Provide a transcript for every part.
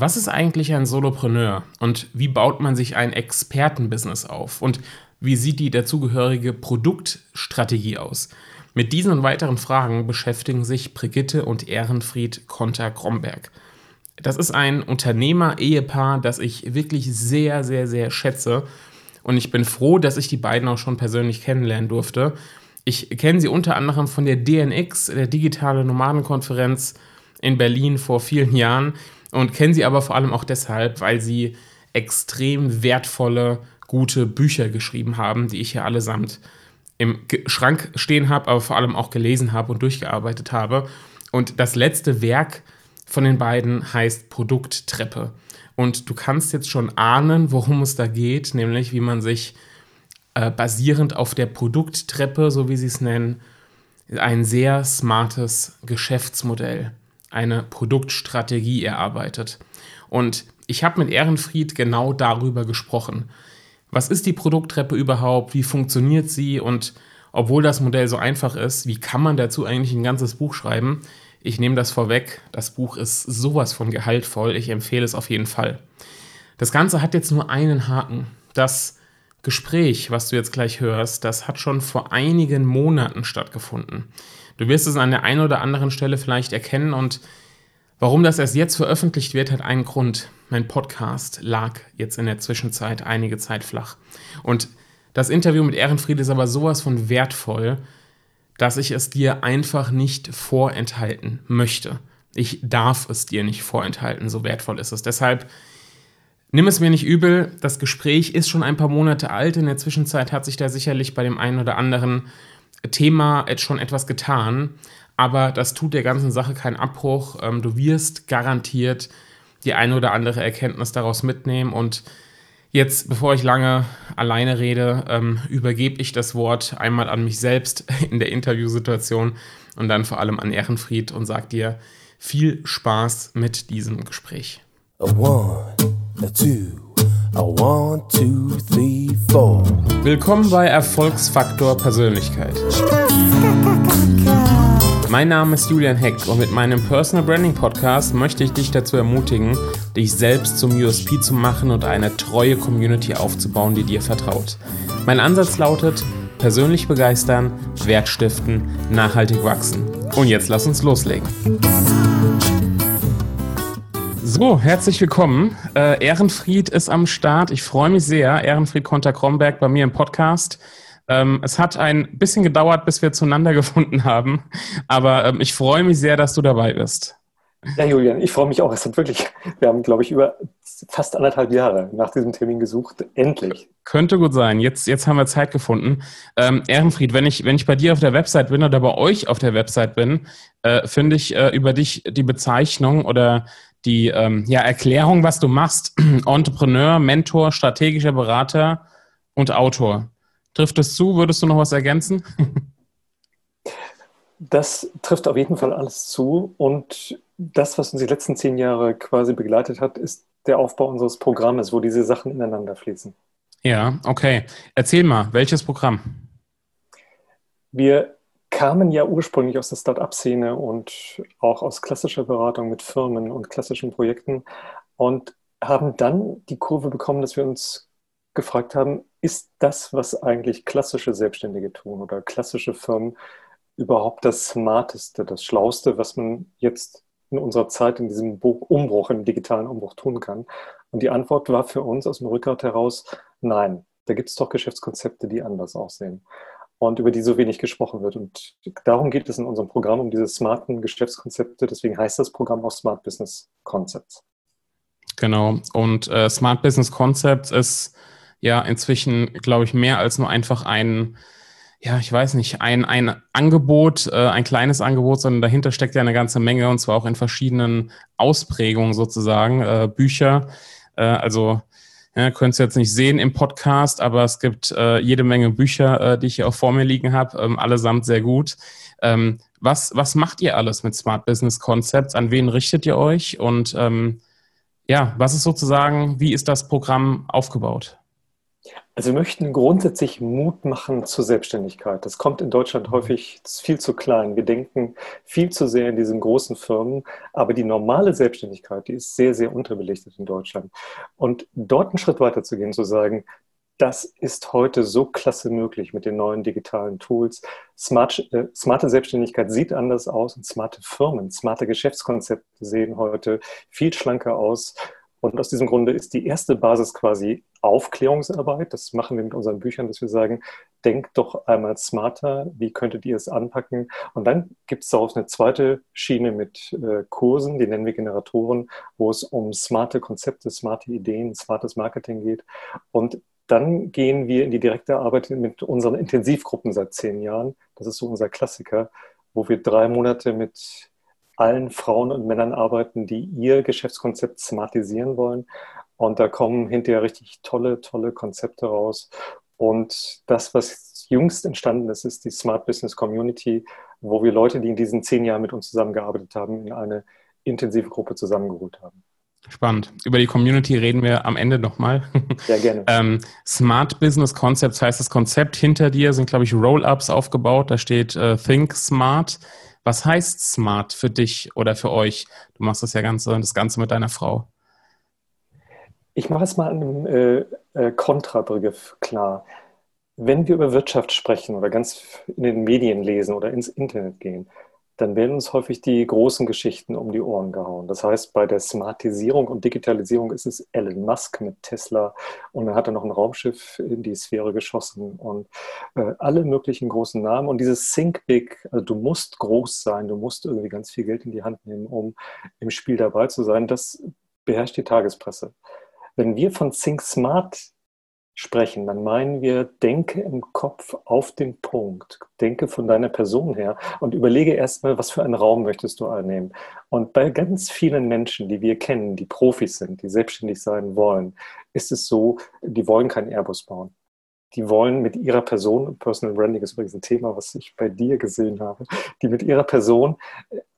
Was ist eigentlich ein Solopreneur und wie baut man sich ein Expertenbusiness auf und wie sieht die dazugehörige Produktstrategie aus? Mit diesen und weiteren Fragen beschäftigen sich Brigitte und Ehrenfried Konter-Kromberg. Das ist ein Unternehmer-Ehepaar, das ich wirklich sehr, sehr, sehr schätze. Und ich bin froh, dass ich die beiden auch schon persönlich kennenlernen durfte. Ich kenne sie unter anderem von der DNX, der Digitale Nomadenkonferenz in Berlin vor vielen Jahren und kenne sie aber vor allem auch deshalb, weil sie extrem wertvolle, gute Bücher geschrieben haben, die ich hier allesamt im Schrank stehen habe, aber vor allem auch gelesen habe und durchgearbeitet habe. Und das letzte Werk von den beiden heißt Produkttreppe. Und du kannst jetzt schon ahnen, worum es da geht, nämlich wie man sich äh, basierend auf der Produkttreppe, so wie sie es nennen, ein sehr smartes Geschäftsmodell eine Produktstrategie erarbeitet. Und ich habe mit Ehrenfried genau darüber gesprochen. Was ist die Produkttreppe überhaupt? Wie funktioniert sie? Und obwohl das Modell so einfach ist, wie kann man dazu eigentlich ein ganzes Buch schreiben? Ich nehme das vorweg. Das Buch ist sowas von gehaltvoll. Ich empfehle es auf jeden Fall. Das Ganze hat jetzt nur einen Haken. Das Gespräch, was du jetzt gleich hörst, das hat schon vor einigen Monaten stattgefunden. Du wirst es an der einen oder anderen Stelle vielleicht erkennen und warum das erst jetzt veröffentlicht wird, hat einen Grund. Mein Podcast lag jetzt in der Zwischenzeit einige Zeit flach. Und das Interview mit Ehrenfried ist aber sowas von wertvoll, dass ich es dir einfach nicht vorenthalten möchte. Ich darf es dir nicht vorenthalten, so wertvoll ist es. Deshalb nimm es mir nicht übel, das Gespräch ist schon ein paar Monate alt. In der Zwischenzeit hat sich da sicherlich bei dem einen oder anderen Thema schon etwas getan, aber das tut der ganzen Sache keinen Abbruch. Ähm, du wirst garantiert die eine oder andere Erkenntnis daraus mitnehmen und Jetzt, bevor ich lange alleine rede, ähm, übergebe ich das Wort einmal an mich selbst in der Interviewsituation und dann vor allem an Ehrenfried und sage dir viel Spaß mit diesem Gespräch. A one, a two. One, two, three, Willkommen bei Erfolgsfaktor Persönlichkeit. Mein Name ist Julian Heck und mit meinem Personal Branding Podcast möchte ich dich dazu ermutigen, dich selbst zum USP zu machen und eine treue Community aufzubauen, die dir vertraut. Mein Ansatz lautet, persönlich begeistern, Wert stiften, nachhaltig wachsen. Und jetzt lass uns loslegen. So, herzlich willkommen. Äh, Ehrenfried ist am Start. Ich freue mich sehr. Ehrenfried Konter-Kromberg bei mir im Podcast. Ähm, es hat ein bisschen gedauert, bis wir zueinander gefunden haben, aber ähm, ich freue mich sehr, dass du dabei bist. Ja, Julian, ich freue mich auch. Es hat wirklich, wir haben, glaube ich, über fast anderthalb Jahre nach diesem Termin gesucht. Endlich. Könnte gut sein. Jetzt, jetzt haben wir Zeit gefunden. Ähm, Ehrenfried, wenn ich, wenn ich bei dir auf der Website bin oder bei euch auf der Website bin, äh, finde ich äh, über dich die Bezeichnung oder die ähm, ja, Erklärung, was du machst. Entrepreneur, Mentor, strategischer Berater und Autor. Trifft es zu? Würdest du noch was ergänzen? Das trifft auf jeden Fall alles zu. Und das, was uns die letzten zehn Jahre quasi begleitet hat, ist der Aufbau unseres Programmes, wo diese Sachen ineinander fließen. Ja, okay. Erzähl mal, welches Programm? Wir kamen ja ursprünglich aus der Start-up-Szene und auch aus klassischer Beratung mit Firmen und klassischen Projekten und haben dann die Kurve bekommen, dass wir uns gefragt haben, ist das, was eigentlich klassische Selbstständige tun oder klassische Firmen, überhaupt das Smarteste, das Schlauste, was man jetzt in unserer Zeit in diesem Umbruch, im digitalen Umbruch tun kann? Und die Antwort war für uns aus dem Rückgrat heraus, nein, da gibt es doch Geschäftskonzepte, die anders aussehen und über die so wenig gesprochen wird. Und darum geht es in unserem Programm, um diese smarten Geschäftskonzepte. Deswegen heißt das Programm auch Smart Business Concepts. Genau. Und äh, Smart Business Concepts ist ja inzwischen, glaube ich, mehr als nur einfach ein, ja, ich weiß nicht, ein, ein Angebot, äh, ein kleines Angebot, sondern dahinter steckt ja eine ganze Menge und zwar auch in verschiedenen Ausprägungen sozusagen. Äh, Bücher, äh, also ja, könnt ihr jetzt nicht sehen im Podcast, aber es gibt äh, jede Menge Bücher, äh, die ich hier auch vor mir liegen habe, ähm, allesamt sehr gut. Ähm, was, was macht ihr alles mit Smart Business Concepts? An wen richtet ihr euch? Und ähm, ja, was ist sozusagen, wie ist das Programm aufgebaut? Also wir möchten grundsätzlich Mut machen zur Selbstständigkeit. Das kommt in Deutschland häufig viel zu klein. Wir denken viel zu sehr in diesen großen Firmen, aber die normale Selbstständigkeit, die ist sehr, sehr unterbelichtet in Deutschland. Und dort einen Schritt weiter zu gehen, zu sagen, das ist heute so klasse möglich mit den neuen digitalen Tools. Smart, äh, smarte Selbstständigkeit sieht anders aus und smarte Firmen, smarte Geschäftskonzepte sehen heute viel schlanker aus und aus diesem Grunde ist die erste Basis quasi Aufklärungsarbeit. Das machen wir mit unseren Büchern, dass wir sagen, denkt doch einmal smarter, wie könntet ihr es anpacken? Und dann gibt es daraus eine zweite Schiene mit äh, Kursen, die nennen wir Generatoren, wo es um smarte Konzepte, smarte Ideen, smartes Marketing geht. Und dann gehen wir in die direkte Arbeit mit unseren Intensivgruppen seit zehn Jahren. Das ist so unser Klassiker, wo wir drei Monate mit allen Frauen und Männern arbeiten, die ihr Geschäftskonzept smartisieren wollen. Und da kommen hinterher richtig tolle, tolle Konzepte raus. Und das, was jüngst entstanden ist, ist die Smart Business Community, wo wir Leute, die in diesen zehn Jahren mit uns zusammengearbeitet haben, in eine intensive Gruppe zusammengeholt haben. Spannend. Über die Community reden wir am Ende nochmal. Ja, gerne. ähm, Smart Business Concepts heißt das Konzept. Hinter dir sind, glaube ich, Roll-Ups aufgebaut. Da steht äh, Think Smart. Was heißt smart für dich oder für euch? Du machst das ja Ganze, das Ganze mit deiner Frau. Ich mache es mal einen äh, äh, Kontrabegriff klar. Wenn wir über Wirtschaft sprechen oder ganz in den Medien lesen oder ins Internet gehen, dann werden uns häufig die großen Geschichten um die Ohren gehauen. Das heißt, bei der Smartisierung und Digitalisierung ist es Elon Musk mit Tesla und dann hat er noch ein Raumschiff in die Sphäre geschossen und äh, alle möglichen großen Namen. Und dieses Think Big, also du musst groß sein, du musst irgendwie ganz viel Geld in die Hand nehmen, um im Spiel dabei zu sein, das beherrscht die Tagespresse. Wenn wir von Think Smart sprechen, dann meinen wir, denke im Kopf auf den Punkt, denke von deiner Person her und überlege erstmal, was für einen Raum möchtest du einnehmen. Und bei ganz vielen Menschen, die wir kennen, die Profis sind, die selbstständig sein wollen, ist es so, die wollen keinen Airbus bauen. Die wollen mit ihrer Person, Personal Branding ist übrigens ein Thema, was ich bei dir gesehen habe, die mit ihrer Person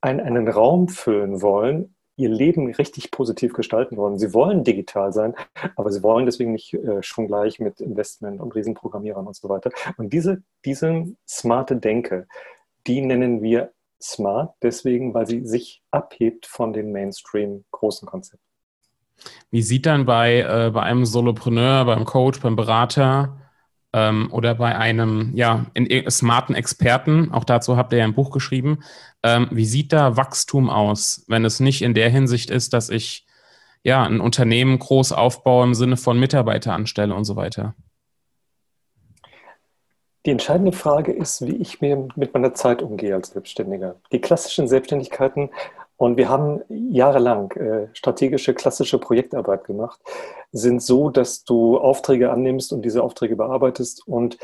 einen, einen Raum füllen wollen, ihr Leben richtig positiv gestalten wollen. Sie wollen digital sein, aber sie wollen deswegen nicht äh, schon gleich mit Investment und Riesenprogrammierern und so weiter. Und diese, diese smarte Denke, die nennen wir smart, deswegen, weil sie sich abhebt von den Mainstream großen Konzepten. Wie sieht dann bei, äh, bei einem Solopreneur, beim Coach, beim Berater ähm, oder bei einem ja, in, smarten Experten, auch dazu habt ihr ja ein Buch geschrieben, ähm, wie sieht da Wachstum aus, wenn es nicht in der Hinsicht ist, dass ich ja ein Unternehmen groß aufbaue im Sinne von Mitarbeiter anstelle und so weiter? Die entscheidende Frage ist, wie ich mir mit meiner Zeit umgehe als Selbstständiger. Die klassischen Selbstständigkeiten und wir haben jahrelang äh, strategische, klassische Projektarbeit gemacht, sind so, dass du Aufträge annimmst und diese Aufträge bearbeitest und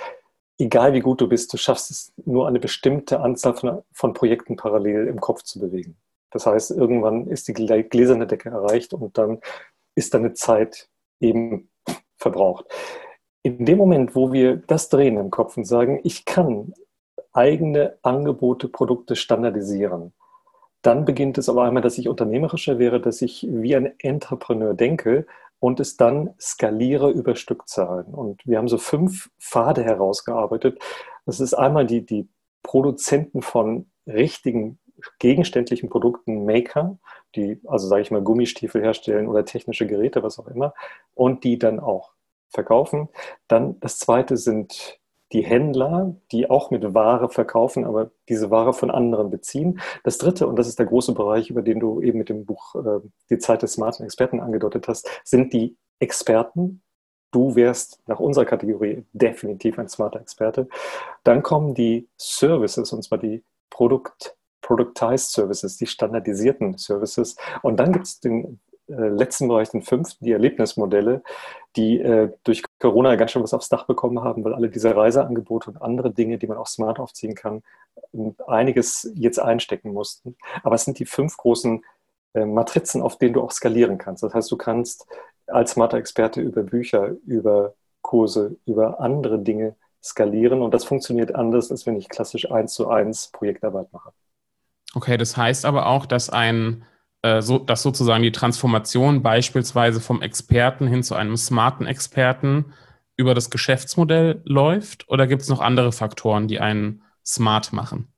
egal wie gut du bist, du schaffst es nur eine bestimmte Anzahl von, von Projekten parallel im Kopf zu bewegen. Das heißt, irgendwann ist die gläserne Decke erreicht und dann ist deine Zeit eben verbraucht. In dem Moment, wo wir das drehen im Kopf und sagen, ich kann eigene Angebote, Produkte standardisieren, dann beginnt es aber einmal, dass ich unternehmerischer wäre, dass ich wie ein Entrepreneur denke und es dann skaliere über Stückzahlen. Und wir haben so fünf Pfade herausgearbeitet. Das ist einmal die, die Produzenten von richtigen gegenständlichen Produkten, Maker, die, also sage ich mal, Gummistiefel herstellen oder technische Geräte, was auch immer, und die dann auch verkaufen. Dann das zweite sind die Händler, die auch mit Ware verkaufen, aber diese Ware von anderen beziehen. Das dritte, und das ist der große Bereich, über den du eben mit dem Buch äh, Die Zeit des smarten Experten angedeutet hast, sind die Experten. Du wärst nach unserer Kategorie definitiv ein smarter Experte. Dann kommen die Services, und zwar die Produkt, Productized Services, die standardisierten Services. Und dann gibt es den letzten Bereich, den fünften, die Erlebnismodelle, die äh, durch Corona ganz schön was aufs Dach bekommen haben, weil alle diese Reiseangebote und andere Dinge, die man auch smart aufziehen kann, einiges jetzt einstecken mussten. Aber es sind die fünf großen äh, Matrizen, auf denen du auch skalieren kannst. Das heißt, du kannst als smarter Experte über Bücher, über Kurse, über andere Dinge skalieren und das funktioniert anders, als wenn ich klassisch eins zu eins Projektarbeit mache. Okay, das heißt aber auch, dass ein äh, so, dass sozusagen die Transformation beispielsweise vom Experten hin zu einem smarten Experten über das Geschäftsmodell läuft oder gibt es noch andere Faktoren, die einen smart machen?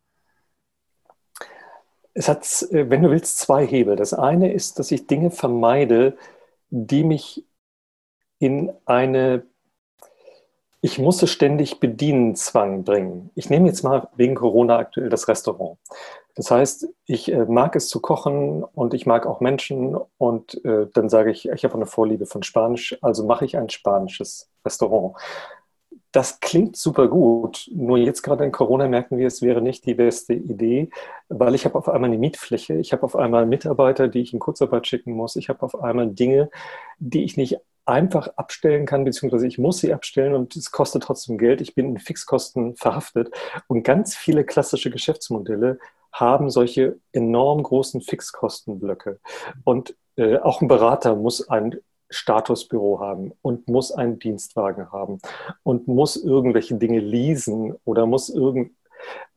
Es hat, äh, wenn du willst, zwei Hebel. Das eine ist, dass ich Dinge vermeide, die mich in eine ich musste ständig bedienen Zwang bringen. Ich nehme jetzt mal wegen Corona aktuell das Restaurant. Das heißt, ich äh, mag es zu kochen und ich mag auch Menschen und äh, dann sage ich, ich habe eine Vorliebe von Spanisch, also mache ich ein spanisches Restaurant. Das klingt super gut, nur jetzt gerade in Corona merken wir, es wäre nicht die beste Idee, weil ich habe auf einmal eine Mietfläche, ich habe auf einmal Mitarbeiter, die ich in Kurzarbeit schicken muss, ich habe auf einmal Dinge, die ich nicht einfach abstellen kann, beziehungsweise ich muss sie abstellen und es kostet trotzdem Geld. Ich bin in Fixkosten verhaftet. Und ganz viele klassische Geschäftsmodelle haben solche enorm großen Fixkostenblöcke. Und äh, auch ein Berater muss ein Statusbüro haben und muss einen Dienstwagen haben und muss irgendwelche Dinge leasen oder muss irgend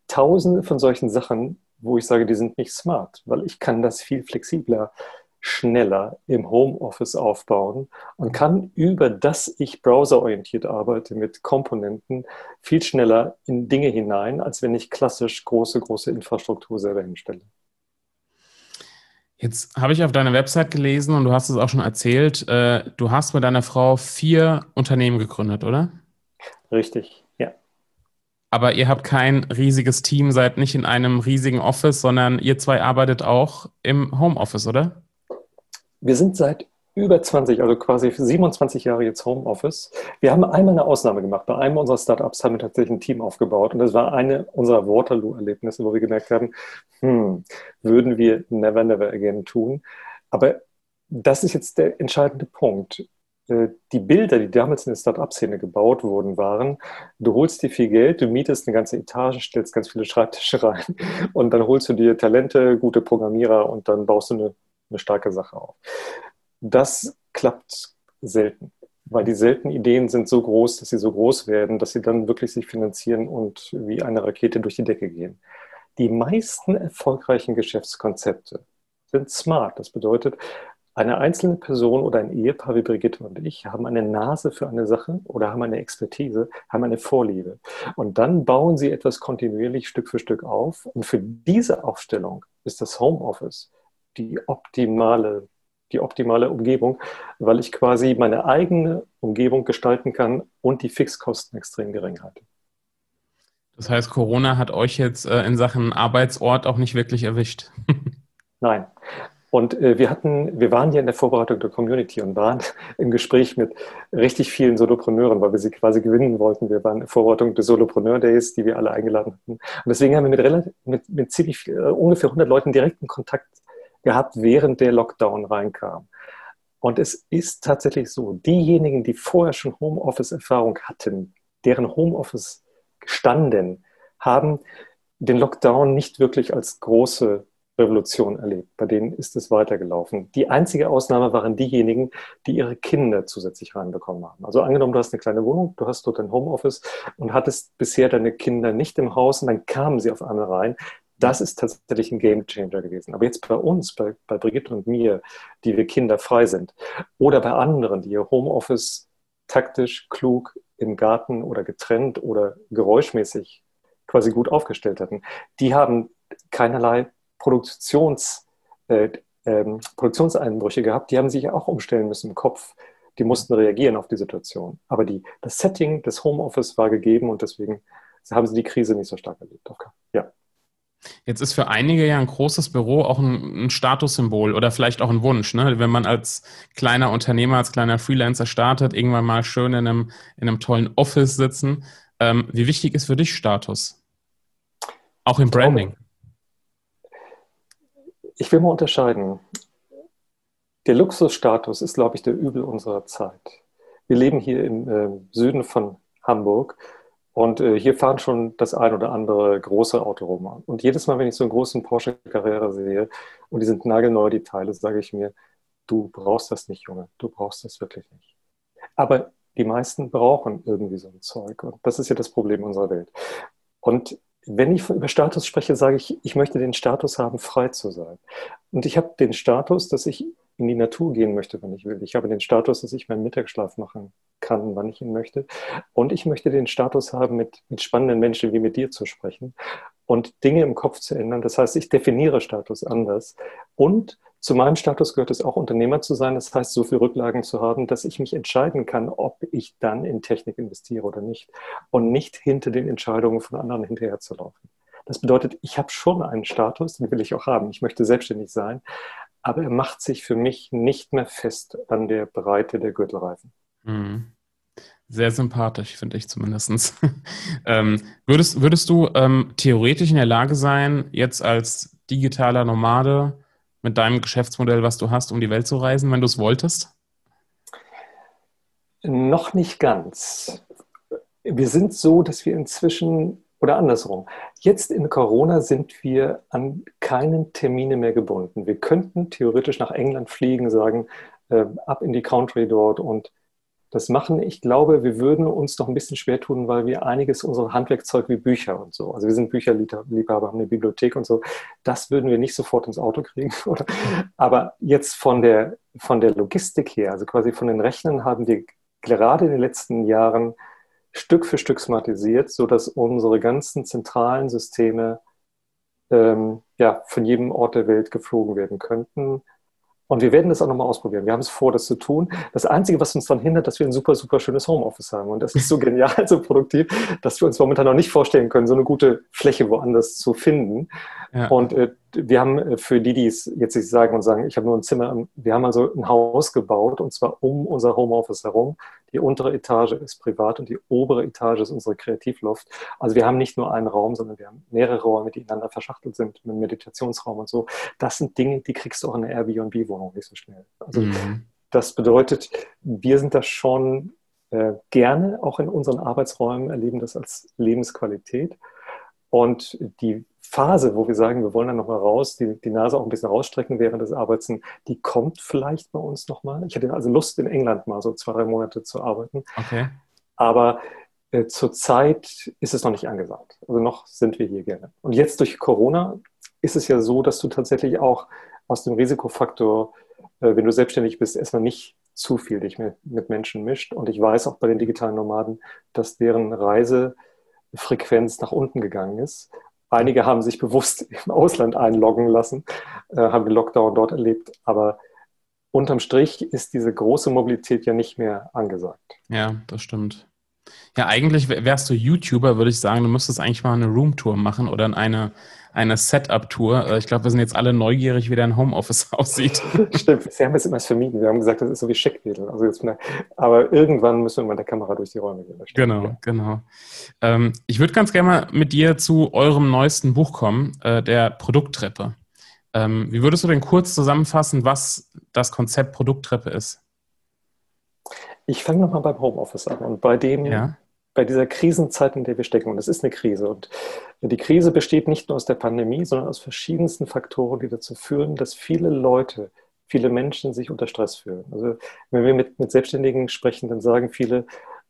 tausende von solchen Sachen, wo ich sage, die sind nicht smart, weil ich kann das viel flexibler schneller im Homeoffice aufbauen und kann über das ich browserorientiert arbeite mit Komponenten viel schneller in Dinge hinein, als wenn ich klassisch große, große Infrastruktur selber hinstelle. Jetzt habe ich auf deiner Website gelesen und du hast es auch schon erzählt, äh, du hast mit deiner Frau vier Unternehmen gegründet, oder? Richtig, ja. Aber ihr habt kein riesiges Team, seid nicht in einem riesigen Office, sondern ihr zwei arbeitet auch im Homeoffice, oder? Wir sind seit über 20, also quasi 27 Jahre jetzt Homeoffice. Wir haben einmal eine Ausnahme gemacht. Bei einem unserer Startups haben wir tatsächlich ein Team aufgebaut. Und das war eine unserer Waterloo-Erlebnisse, wo wir gemerkt haben, hm, würden wir never, never again tun. Aber das ist jetzt der entscheidende Punkt. Äh, die Bilder, die damals in der Start-up-Szene gebaut wurden, waren, du holst dir viel Geld, du mietest eine ganze Etage, stellst ganz viele Schreibtische rein und dann holst du dir Talente, gute Programmierer und dann baust du eine eine starke Sache auf. Das klappt selten, weil die seltenen Ideen sind so groß, dass sie so groß werden, dass sie dann wirklich sich finanzieren und wie eine Rakete durch die Decke gehen. Die meisten erfolgreichen Geschäftskonzepte sind smart. Das bedeutet, eine einzelne Person oder ein Ehepaar wie Brigitte und ich haben eine Nase für eine Sache oder haben eine Expertise, haben eine Vorliebe. Und dann bauen sie etwas kontinuierlich Stück für Stück auf. Und für diese Aufstellung ist das Homeoffice die optimale, die optimale Umgebung, weil ich quasi meine eigene Umgebung gestalten kann und die Fixkosten extrem gering halte. Das heißt, Corona hat euch jetzt äh, in Sachen Arbeitsort auch nicht wirklich erwischt. Nein. Und äh, wir hatten, wir waren ja in der Vorbereitung der Community und waren im Gespräch mit richtig vielen Solopreneuren, weil wir sie quasi gewinnen wollten. Wir waren in der Vorbereitung des Solopreneur Days, die wir alle eingeladen hatten. Und deswegen haben wir mit, mit, mit ziemlich, äh, ungefähr 100 Leuten direkten Kontakt gehabt, während der Lockdown reinkam. Und es ist tatsächlich so, diejenigen, die vorher schon Homeoffice-Erfahrung hatten, deren Homeoffice standen, haben den Lockdown nicht wirklich als große Revolution erlebt. Bei denen ist es weitergelaufen. Die einzige Ausnahme waren diejenigen, die ihre Kinder zusätzlich reinbekommen haben. Also angenommen, du hast eine kleine Wohnung, du hast dort ein Homeoffice und hattest bisher deine Kinder nicht im Haus und dann kamen sie auf einmal rein. Das ist tatsächlich ein Game Changer gewesen. Aber jetzt bei uns, bei, bei Brigitte und mir, die wir kinderfrei sind, oder bei anderen, die ihr Homeoffice taktisch, klug im Garten oder getrennt oder geräuschmäßig quasi gut aufgestellt hatten, die haben keinerlei Produktions, äh, ähm, Produktionseinbrüche gehabt. Die haben sich auch umstellen müssen im Kopf. Die mussten reagieren auf die Situation. Aber die, das Setting des Homeoffice war gegeben und deswegen haben sie die Krise nicht so stark erlebt. Okay. Ja. Jetzt ist für einige ja ein großes Büro auch ein, ein Statussymbol oder vielleicht auch ein Wunsch, ne? wenn man als kleiner Unternehmer, als kleiner Freelancer startet, irgendwann mal schön in einem, in einem tollen Office sitzen. Ähm, wie wichtig ist für dich Status? Auch im Branding. Ich will mal unterscheiden. Der Luxusstatus ist, glaube ich, der Übel unserer Zeit. Wir leben hier im äh, Süden von Hamburg und äh, hier fahren schon das ein oder andere große Auto rum. Und jedes Mal, wenn ich so einen großen Porsche Carrera sehe und die sind nagelneu, die Teile, sage ich mir, du brauchst das nicht, Junge, du brauchst das wirklich nicht. Aber die meisten brauchen irgendwie so ein Zeug. Und das ist ja das Problem unserer Welt. Und wenn ich über Status spreche, sage ich, ich möchte den Status haben, frei zu sein. Und ich habe den Status, dass ich in die Natur gehen möchte, wenn ich will. Ich habe den Status, dass ich meinen Mittagsschlaf machen kann, wann ich ihn möchte. Und ich möchte den Status haben, mit, mit spannenden Menschen wie mit dir zu sprechen und Dinge im Kopf zu ändern. Das heißt, ich definiere Status anders. Und zu meinem Status gehört es auch, Unternehmer zu sein. Das heißt, so viel Rücklagen zu haben, dass ich mich entscheiden kann, ob ich dann in Technik investiere oder nicht. Und nicht hinter den Entscheidungen von anderen hinterherzulaufen. Das bedeutet, ich habe schon einen Status, den will ich auch haben. Ich möchte selbstständig sein. Aber er macht sich für mich nicht mehr fest an der Breite der Gürtelreifen. Mhm. Sehr sympathisch, finde ich zumindest. ähm, würdest, würdest du ähm, theoretisch in der Lage sein, jetzt als digitaler Nomade mit deinem Geschäftsmodell, was du hast, um die Welt zu reisen, wenn du es wolltest? Noch nicht ganz. Wir sind so, dass wir inzwischen, oder andersrum, jetzt in Corona sind wir an keinen Termine mehr gebunden. Wir könnten theoretisch nach England fliegen, sagen, äh, ab in die Country dort und das machen. Ich glaube, wir würden uns noch ein bisschen schwer tun, weil wir einiges unserer Handwerkzeug wie Bücher und so, also wir sind Bücherliebhaber, haben eine Bibliothek und so, das würden wir nicht sofort ins Auto kriegen. Oder? Aber jetzt von der, von der Logistik her, also quasi von den Rechnern, haben wir gerade in den letzten Jahren Stück für Stück smartisiert, sodass unsere ganzen zentralen Systeme ähm, ja, von jedem Ort der Welt geflogen werden könnten. Und wir werden das auch nochmal ausprobieren. Wir haben es vor, das zu tun. Das Einzige, was uns daran hindert, dass wir ein super, super schönes Homeoffice haben. Und das ist so genial, so produktiv, dass wir uns momentan noch nicht vorstellen können, so eine gute Fläche woanders zu finden. Ja. Und äh, wir haben äh, für die, die es jetzt nicht sagen und sagen, ich habe nur ein Zimmer, wir haben also ein Haus gebaut und zwar um unser Homeoffice herum. Die untere Etage ist privat und die obere Etage ist unsere Kreativloft. Also wir haben nicht nur einen Raum, sondern wir haben mehrere Räume, die ineinander verschachtelt sind, mit einem Meditationsraum und so. Das sind Dinge, die kriegst du auch in einer Airbnb-Wohnung nicht so schnell. Also mhm. das bedeutet, wir sind da schon äh, gerne auch in unseren Arbeitsräumen, erleben das als Lebensqualität. Und die Phase, wo wir sagen, wir wollen dann nochmal raus, die, die Nase auch ein bisschen rausstrecken während des Arbeitens, die kommt vielleicht bei uns nochmal. Ich hätte also Lust, in England mal so zwei, drei Monate zu arbeiten. Okay. Aber äh, zurzeit ist es noch nicht angesagt. Also noch sind wir hier gerne. Und jetzt durch Corona ist es ja so, dass du tatsächlich auch aus dem Risikofaktor, äh, wenn du selbstständig bist, erstmal nicht zu viel dich mit, mit Menschen mischt. Und ich weiß auch bei den digitalen Nomaden, dass deren Reisefrequenz nach unten gegangen ist Einige haben sich bewusst im Ausland einloggen lassen, äh, haben den Lockdown dort erlebt. Aber unterm Strich ist diese große Mobilität ja nicht mehr angesagt. Ja, das stimmt. Ja, eigentlich wärst du YouTuber, würde ich sagen, du müsstest eigentlich mal eine Roomtour machen oder eine, eine Setup-Tour. Äh, ich glaube, wir sind jetzt alle neugierig, wie dein Homeoffice aussieht. Stimmt, wir haben es immer vermieden. Wir haben gesagt, das ist so wie Scheckwedel. Also jetzt, aber irgendwann müssen wir mit der Kamera durch die Räume gehen. Genau, ja. genau. Ähm, ich würde ganz gerne mal mit dir zu eurem neuesten Buch kommen, äh, der Produkttreppe. Ähm, wie würdest du denn kurz zusammenfassen, was das Konzept Produkttreppe ist? Ich fange nochmal beim Homeoffice an und bei dem, ja. bei dieser Krisenzeit, in der wir stecken. Und es ist eine Krise. Und die Krise besteht nicht nur aus der Pandemie, sondern aus verschiedensten Faktoren, die dazu führen, dass viele Leute, viele Menschen sich unter Stress fühlen. Also wenn wir mit, mit Selbstständigen sprechen, dann sagen viele,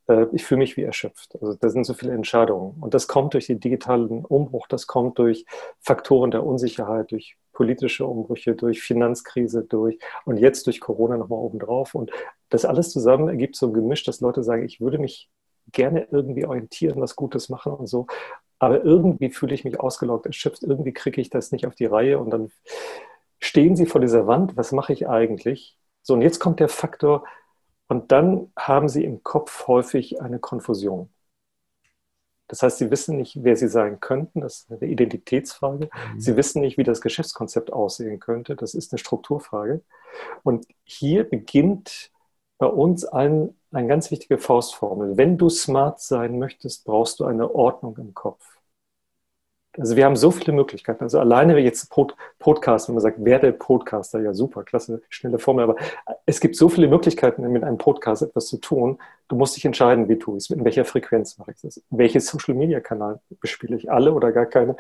äh, ich fühle mich wie erschöpft. Also da sind so viele Entscheidungen. Und das kommt durch den digitalen Umbruch, das kommt durch Faktoren der Unsicherheit, durch politische Umbrüche, durch Finanzkrise, durch und jetzt durch Corona nochmal obendrauf. Und das alles zusammen ergibt so ein Gemisch, dass Leute sagen, ich würde mich gerne irgendwie orientieren, was Gutes machen und so. Aber irgendwie fühle ich mich ausgelaugt, erschöpft, irgendwie kriege ich das nicht auf die Reihe und dann stehen sie vor dieser Wand, was mache ich eigentlich? So, und jetzt kommt der Faktor, und dann haben sie im Kopf häufig eine Konfusion. Das heißt, sie wissen nicht, wer sie sein könnten. Das ist eine Identitätsfrage. Mhm. Sie wissen nicht, wie das Geschäftskonzept aussehen könnte. Das ist eine Strukturfrage. Und hier beginnt bei uns ein, eine ganz wichtige Faustformel. Wenn du smart sein möchtest, brauchst du eine Ordnung im Kopf. Also wir haben so viele Möglichkeiten. Also alleine wenn jetzt Pod Podcast, wenn man sagt, werde Podcaster, ja super, klasse, schnelle Formel, aber es gibt so viele Möglichkeiten, mit einem Podcast etwas zu tun. Du musst dich entscheiden, wie tue ich es, in welcher Frequenz mache ich das, welchen Social Media Kanal bespiele ich, alle oder gar keine.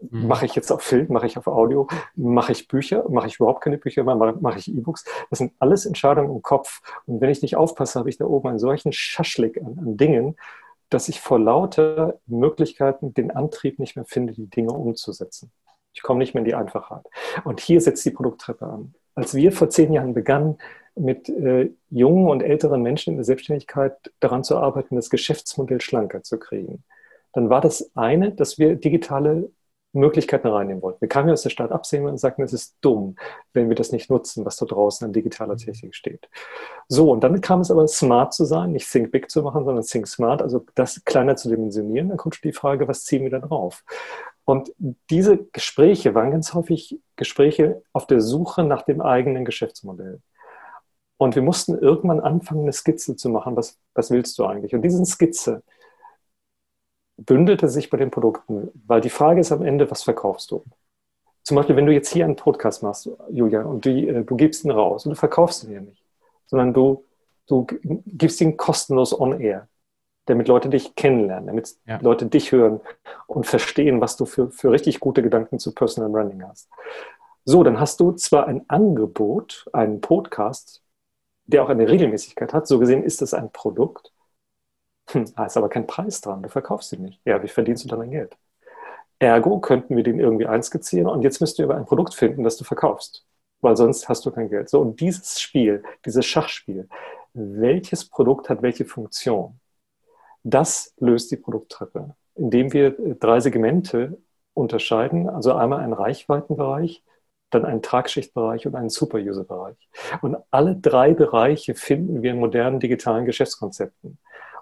Mhm. Mache ich jetzt auf Film, mache ich auf Audio, mache ich Bücher, mache ich überhaupt keine Bücher, mache, mache ich E-Books. Das sind alles Entscheidungen im Kopf. Und wenn ich nicht aufpasse, habe ich da oben einen solchen Schaschlik an, an Dingen, dass ich vor lauter Möglichkeiten den Antrieb nicht mehr finde, die Dinge umzusetzen. Ich komme nicht mehr in die Einfachheit. Und hier setzt die Produkttreppe an. als wir vor zehn Jahren begannen, mit äh, jungen und älteren Menschen in der Selbstständigkeit daran zu arbeiten, das Geschäftsmodell schlanker zu kriegen, dann war das eine, dass wir digitale Möglichkeiten reinnehmen wollten. Wir kamen ja aus der Stadt absehen und sagten, es ist dumm, wenn wir das nicht nutzen, was da draußen an digitaler Technik steht. So, und dann kam es aber, smart zu sein, nicht think big zu machen, sondern think smart, also das kleiner zu dimensionieren. Dann kommt schon die Frage, was ziehen wir da drauf? Und diese Gespräche waren ganz häufig Gespräche auf der Suche nach dem eigenen Geschäftsmodell. Und wir mussten irgendwann anfangen, eine Skizze zu machen. Was, was willst du eigentlich? Und diese Skizze, bündelte sich bei den Produkten, weil die Frage ist am Ende, was verkaufst du? Zum Beispiel, wenn du jetzt hier einen Podcast machst, Julia, und die, äh, du gibst ihn raus und du verkaufst ihn ja nicht, sondern du, du gibst ihn kostenlos on air, damit Leute dich kennenlernen, damit ja. Leute dich hören und verstehen, was du für, für richtig gute Gedanken zu Personal Branding hast. So, dann hast du zwar ein Angebot, einen Podcast, der auch eine Regelmäßigkeit hat. So gesehen ist es ein Produkt. Hm, da ist aber kein Preis dran, du verkaufst sie nicht. Ja, wie verdienst du dann dein Geld? Ergo könnten wir den irgendwie einskizzieren und jetzt müsst du aber ein Produkt finden, das du verkaufst, weil sonst hast du kein Geld. So, und dieses Spiel, dieses Schachspiel, welches Produkt hat welche Funktion, das löst die Produkttreppe, indem wir drei Segmente unterscheiden, also einmal einen Reichweitenbereich, dann einen Tragschichtbereich und einen Super-User-Bereich. Und alle drei Bereiche finden wir in modernen digitalen Geschäftskonzepten.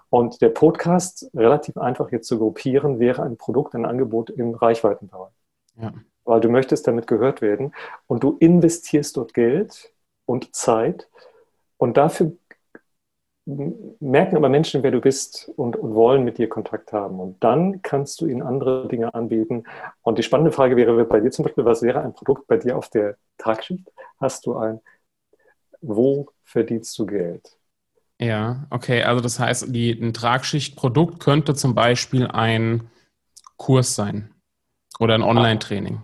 Und der Podcast, relativ einfach jetzt zu gruppieren, wäre ein Produkt, ein Angebot im Reichweitenbereich. Ja. Weil du möchtest damit gehört werden und du investierst dort Geld und Zeit und dafür merken aber Menschen, wer du bist und, und, wollen mit dir Kontakt haben. Und dann kannst du ihnen andere Dinge anbieten. Und die spannende Frage wäre bei dir zum Beispiel, was wäre ein Produkt bei dir auf der Tragschicht? Hast du ein, wo verdienst du Geld? Ja, okay. Also das heißt, die, ein Tragschichtprodukt könnte zum Beispiel ein Kurs sein oder ein Online-Training.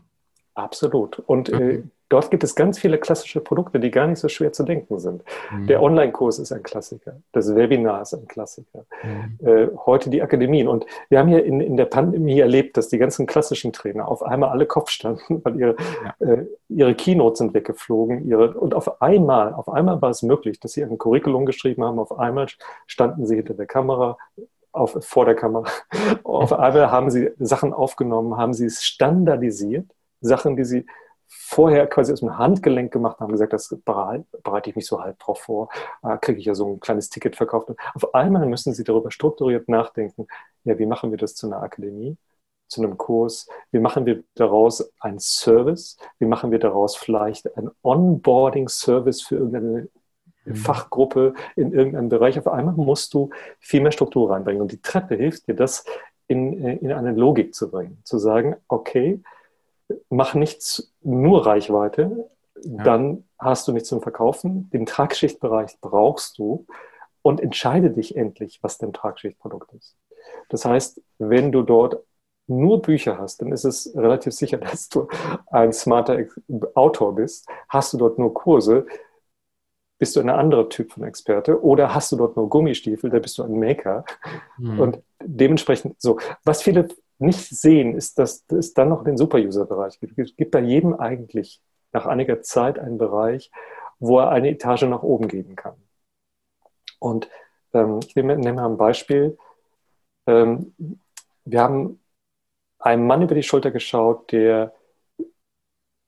Absolut. Und mhm. äh, dort gibt es ganz viele klassische Produkte, die gar nicht so schwer zu denken sind. Mhm. Der Online-Kurs ist ein Klassiker, das Webinar ist ein Klassiker, mhm. äh, heute die Akademien. Und wir haben ja in, in der Pandemie erlebt, dass die ganzen klassischen Trainer auf einmal alle Kopf standen, weil ihre, ja. äh, ihre Keynotes sind weggeflogen. Ihre, und auf einmal, auf einmal war es möglich, dass sie ein Curriculum geschrieben haben, auf einmal standen sie hinter der Kamera, auf, vor der Kamera. Auf einmal haben sie Sachen aufgenommen, haben sie es standardisiert, Sachen, die sie vorher quasi aus dem Handgelenk gemacht haben, gesagt, das bereite ich mich so halb drauf vor, äh, kriege ich ja so ein kleines Ticket verkauft. Und auf einmal müssen sie darüber strukturiert nachdenken, ja, wie machen wir das zu einer Akademie, zu einem Kurs, wie machen wir daraus einen Service, wie machen wir daraus vielleicht ein Onboarding-Service für irgendeine mhm. Fachgruppe in irgendeinem Bereich. Auf einmal musst du viel mehr Struktur reinbringen. Und die Treppe hilft dir, das in, in eine Logik zu bringen. Zu sagen, okay, mach nichts nur Reichweite, ja. dann hast du nichts zum Verkaufen. Den Tragschichtbereich brauchst du und entscheide dich endlich, was dein Tragschichtprodukt ist. Das heißt, wenn du dort nur Bücher hast, dann ist es relativ sicher, dass du ein smarter Autor bist. Hast du dort nur Kurse, bist du ein anderer Typ von Experte oder hast du dort nur Gummistiefel, da bist du ein Maker. Mhm. Und dementsprechend so. Was viele nicht sehen, ist, dass es dann noch den Super-User-Bereich. Es gibt bei jedem eigentlich nach einiger Zeit einen Bereich, wo er eine Etage nach oben geben kann. Und ähm, ich nehme, nehme mal ein Beispiel. Ähm, wir haben einem Mann über die Schulter geschaut, der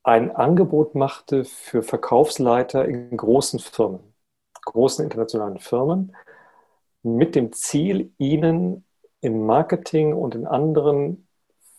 ein Angebot machte für Verkaufsleiter in großen Firmen, großen internationalen Firmen, mit dem Ziel, ihnen im Marketing und in anderen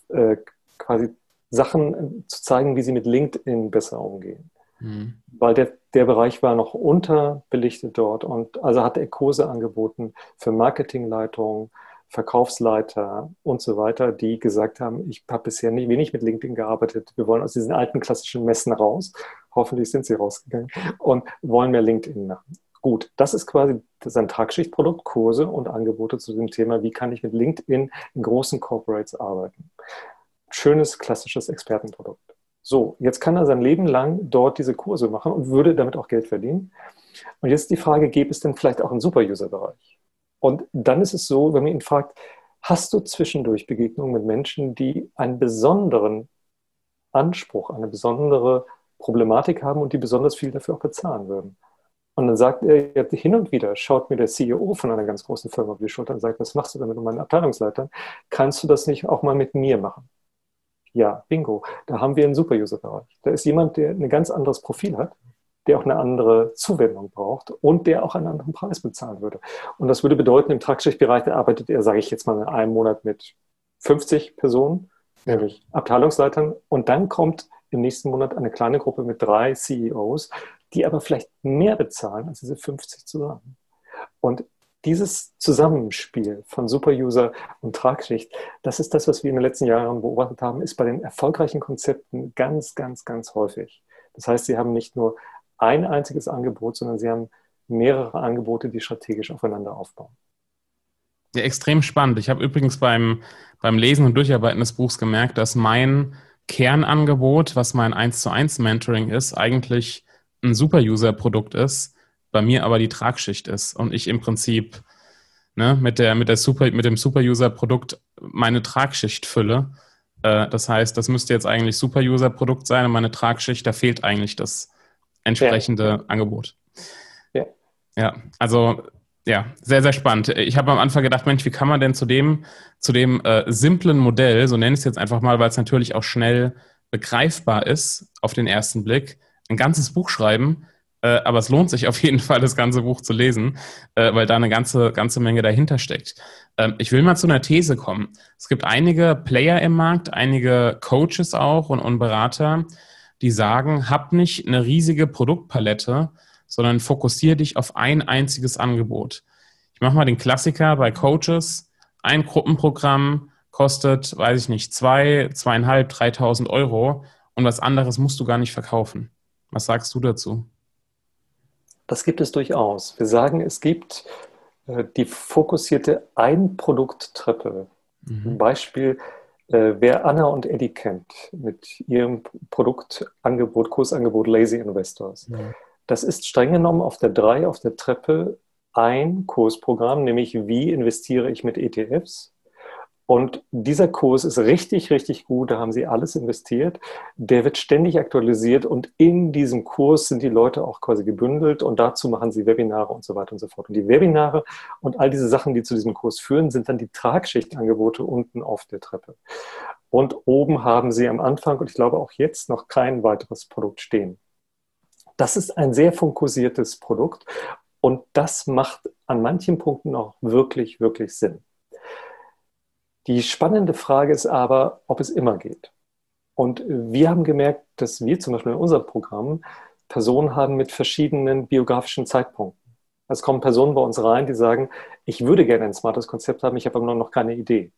äh, quasi Sachen zu zeigen, wie sie mit LinkedIn besser umgehen. Mhm. Weil der, der Bereich war noch unterbelichtet dort und also hat er Kurse angeboten für Marketingleitungen, Verkaufsleiter und so weiter, die gesagt haben, ich habe bisher nicht wenig mit LinkedIn gearbeitet. Wir wollen aus diesen alten klassischen Messen raus. Hoffentlich sind sie rausgegangen und wollen mehr LinkedIn machen. Gut, das ist quasi sein Tagschichtprodukt, Kurse und Angebote zu dem Thema, wie kann ich mit LinkedIn in großen Corporates arbeiten. Schönes, klassisches Expertenprodukt. So, jetzt kann er sein Leben lang dort diese Kurse machen und würde damit auch Geld verdienen. Und jetzt die Frage, gäbe es denn vielleicht auch einen Super-User-Bereich? Und dann ist es so, wenn man ihn fragt, hast du zwischendurch Begegnungen mit Menschen, die einen besonderen Anspruch, eine besondere Problematik haben und die besonders viel dafür auch bezahlen würden. Und dann sagt er hin und wieder, schaut mir der CEO von einer ganz großen Firma auf die Schulter und sagt, was machst du damit mit meinen Abteilungsleitern? Kannst du das nicht auch mal mit mir machen? Ja, bingo. Da haben wir einen Super-User-Bereich. Da ist jemand, der ein ganz anderes Profil hat, der auch eine andere Zuwendung braucht und der auch einen anderen Preis bezahlen würde. Und das würde bedeuten, im Tragschichtbereich arbeitet er, sage ich jetzt mal, in einem Monat mit 50 Personen, nämlich Abteilungsleitern. Und dann kommt im nächsten Monat eine kleine Gruppe mit drei CEOs, die aber vielleicht mehr bezahlen als diese 50 zusammen. Und dieses Zusammenspiel von Superuser und Tragschicht, das ist das, was wir in den letzten Jahren beobachtet haben, ist bei den erfolgreichen Konzepten ganz, ganz, ganz häufig. Das heißt, sie haben nicht nur ein einziges Angebot, sondern sie haben mehrere Angebote, die strategisch aufeinander aufbauen. Ja, extrem spannend. Ich habe übrigens beim, beim Lesen und Durcharbeiten des Buchs gemerkt, dass mein Kernangebot, was mein 1 zu 1 Mentoring ist, eigentlich ein Super-User-Produkt ist, bei mir aber die Tragschicht ist und ich im Prinzip ne, mit, der, mit, der Super, mit dem Super-User-Produkt meine Tragschicht fülle. Äh, das heißt, das müsste jetzt eigentlich Super-User-Produkt sein und meine Tragschicht, da fehlt eigentlich das entsprechende ja. Angebot. Ja. ja, also ja, sehr, sehr spannend. Ich habe am Anfang gedacht, Mensch, wie kann man denn zu dem, zu dem äh, simplen Modell, so nenne ich es jetzt einfach mal, weil es natürlich auch schnell begreifbar ist auf den ersten Blick, ein ganzes Buch schreiben, äh, aber es lohnt sich auf jeden Fall, das ganze Buch zu lesen, äh, weil da eine ganze, ganze Menge dahinter steckt. Ähm, ich will mal zu einer These kommen. Es gibt einige Player im Markt, einige Coaches auch und, und Berater, die sagen, hab nicht eine riesige Produktpalette, sondern fokussiere dich auf ein einziges Angebot. Ich mache mal den Klassiker bei Coaches. Ein Gruppenprogramm kostet, weiß ich nicht, zwei, zweieinhalb, dreitausend Euro und was anderes musst du gar nicht verkaufen. Was sagst du dazu? Das gibt es durchaus. Wir sagen, es gibt äh, die fokussierte Ein-Produkt-Treppe. Mhm. Beispiel, äh, wer Anna und Eddie kennt mit ihrem Produktangebot, Kursangebot Lazy Investors. Mhm. Das ist streng genommen auf der 3 auf der Treppe ein Kursprogramm, nämlich wie investiere ich mit ETFs und dieser Kurs ist richtig, richtig gut. Da haben sie alles investiert. Der wird ständig aktualisiert und in diesem Kurs sind die Leute auch quasi gebündelt und dazu machen sie Webinare und so weiter und so fort. Und die Webinare und all diese Sachen, die zu diesem Kurs führen, sind dann die Tragschichtangebote unten auf der Treppe. Und oben haben sie am Anfang und ich glaube auch jetzt noch kein weiteres Produkt stehen. Das ist ein sehr fokussiertes Produkt und das macht an manchen Punkten auch wirklich, wirklich Sinn. Die spannende Frage ist aber, ob es immer geht. Und wir haben gemerkt, dass wir zum Beispiel in unserem Programm Personen haben mit verschiedenen biografischen Zeitpunkten. Es kommen Personen bei uns rein, die sagen, ich würde gerne ein smartes Konzept haben, ich habe aber noch keine Idee.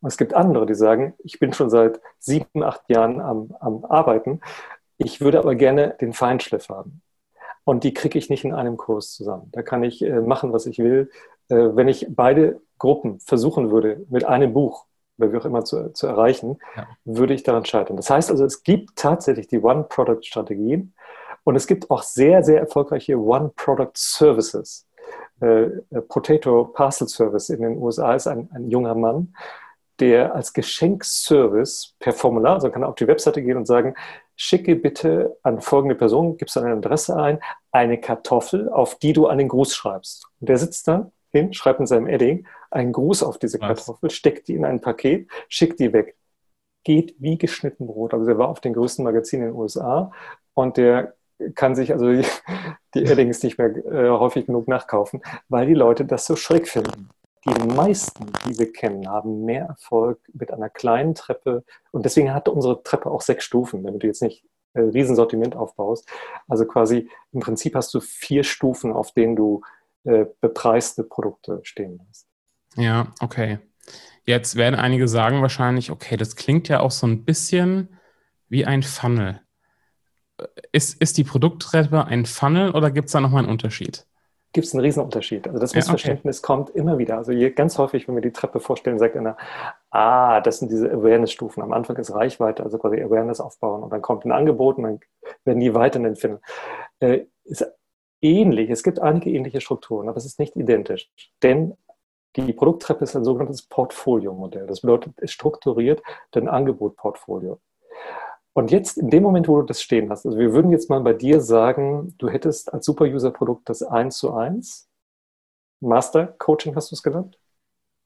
Und es gibt andere, die sagen, ich bin schon seit sieben, acht Jahren am, am Arbeiten, ich würde aber gerne den Feinschliff haben. Und die kriege ich nicht in einem Kurs zusammen. Da kann ich äh, machen, was ich will. Äh, wenn ich beide Gruppen versuchen würde, mit einem Buch, wie auch immer zu, zu erreichen, ja. würde ich daran scheitern. Das heißt also, es gibt tatsächlich die One-Product-Strategien und es gibt auch sehr, sehr erfolgreiche One-Product-Services. Äh, äh, Potato Parcel Service in den USA ist ein, ein junger Mann, der als Geschenkservice per Formular, also kann er auf die Webseite gehen und sagen, schicke bitte an folgende Person, gibst eine Adresse ein, eine Kartoffel, auf die du einen Gruß schreibst. Und der sitzt da hin, schreibt in seinem Edding einen Gruß auf diese Kartoffel, steckt die in ein Paket, schickt die weg. Geht wie geschnitten Brot. Also er war auf den größten Magazinen in den USA und der kann sich also die, die Eddings nicht mehr äh, häufig genug nachkaufen, weil die Leute das so schräg finden. Die meisten, die wir kennen, haben mehr Erfolg mit einer kleinen Treppe und deswegen hat unsere Treppe auch sechs Stufen, damit du jetzt nicht äh, Riesensortiment aufbaust. Also quasi im Prinzip hast du vier Stufen, auf denen du äh, bepreiste Produkte stehen lässt. Ja, okay. Jetzt werden einige sagen wahrscheinlich, okay, das klingt ja auch so ein bisschen wie ein Funnel. Ist, ist die Produkttreppe ein Funnel oder gibt es da nochmal einen Unterschied? Gibt es einen Riesenunterschied. Also das Missverständnis ja, okay. kommt immer wieder. Also hier ganz häufig, wenn wir die Treppe vorstellen, sagt einer, ah, das sind diese Awareness-Stufen. Am Anfang ist Reichweite, also quasi Awareness aufbauen und dann kommt ein Angebot und dann werden die weiter finden. Äh, ist ähnlich. Es gibt einige ähnliche Strukturen, aber es ist nicht identisch. Denn die Produkttreppe ist ein sogenanntes Portfolio-Modell. Das bedeutet, es strukturiert dein Angebotportfolio. Und jetzt, in dem Moment, wo du das stehen hast, also wir würden jetzt mal bei dir sagen, du hättest als Super-User-Produkt das 1 zu 1. Master Coaching hast du es genannt?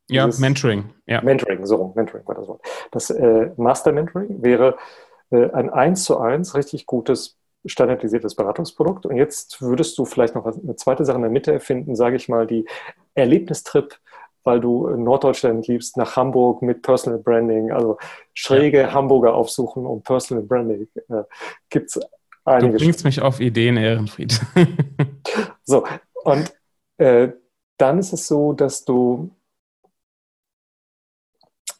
Ja, Dieses Mentoring. Ja. Mentoring, so rum, Mentoring war das Wort. Das äh, Master Mentoring wäre äh, ein 1 zu 1 richtig gutes standardisiertes Beratungsprodukt. Und jetzt würdest du vielleicht noch eine zweite Sache in der Mitte erfinden, sage ich mal, die Erlebnistrip, weil du Norddeutschland liebst, nach Hamburg mit Personal Branding, also schräge ja. Hamburger aufsuchen und Personal Branding. Äh, Gibt es einige. Du bringst mich auf Ideen, Ehrenfried. so, und äh, dann ist es so, dass du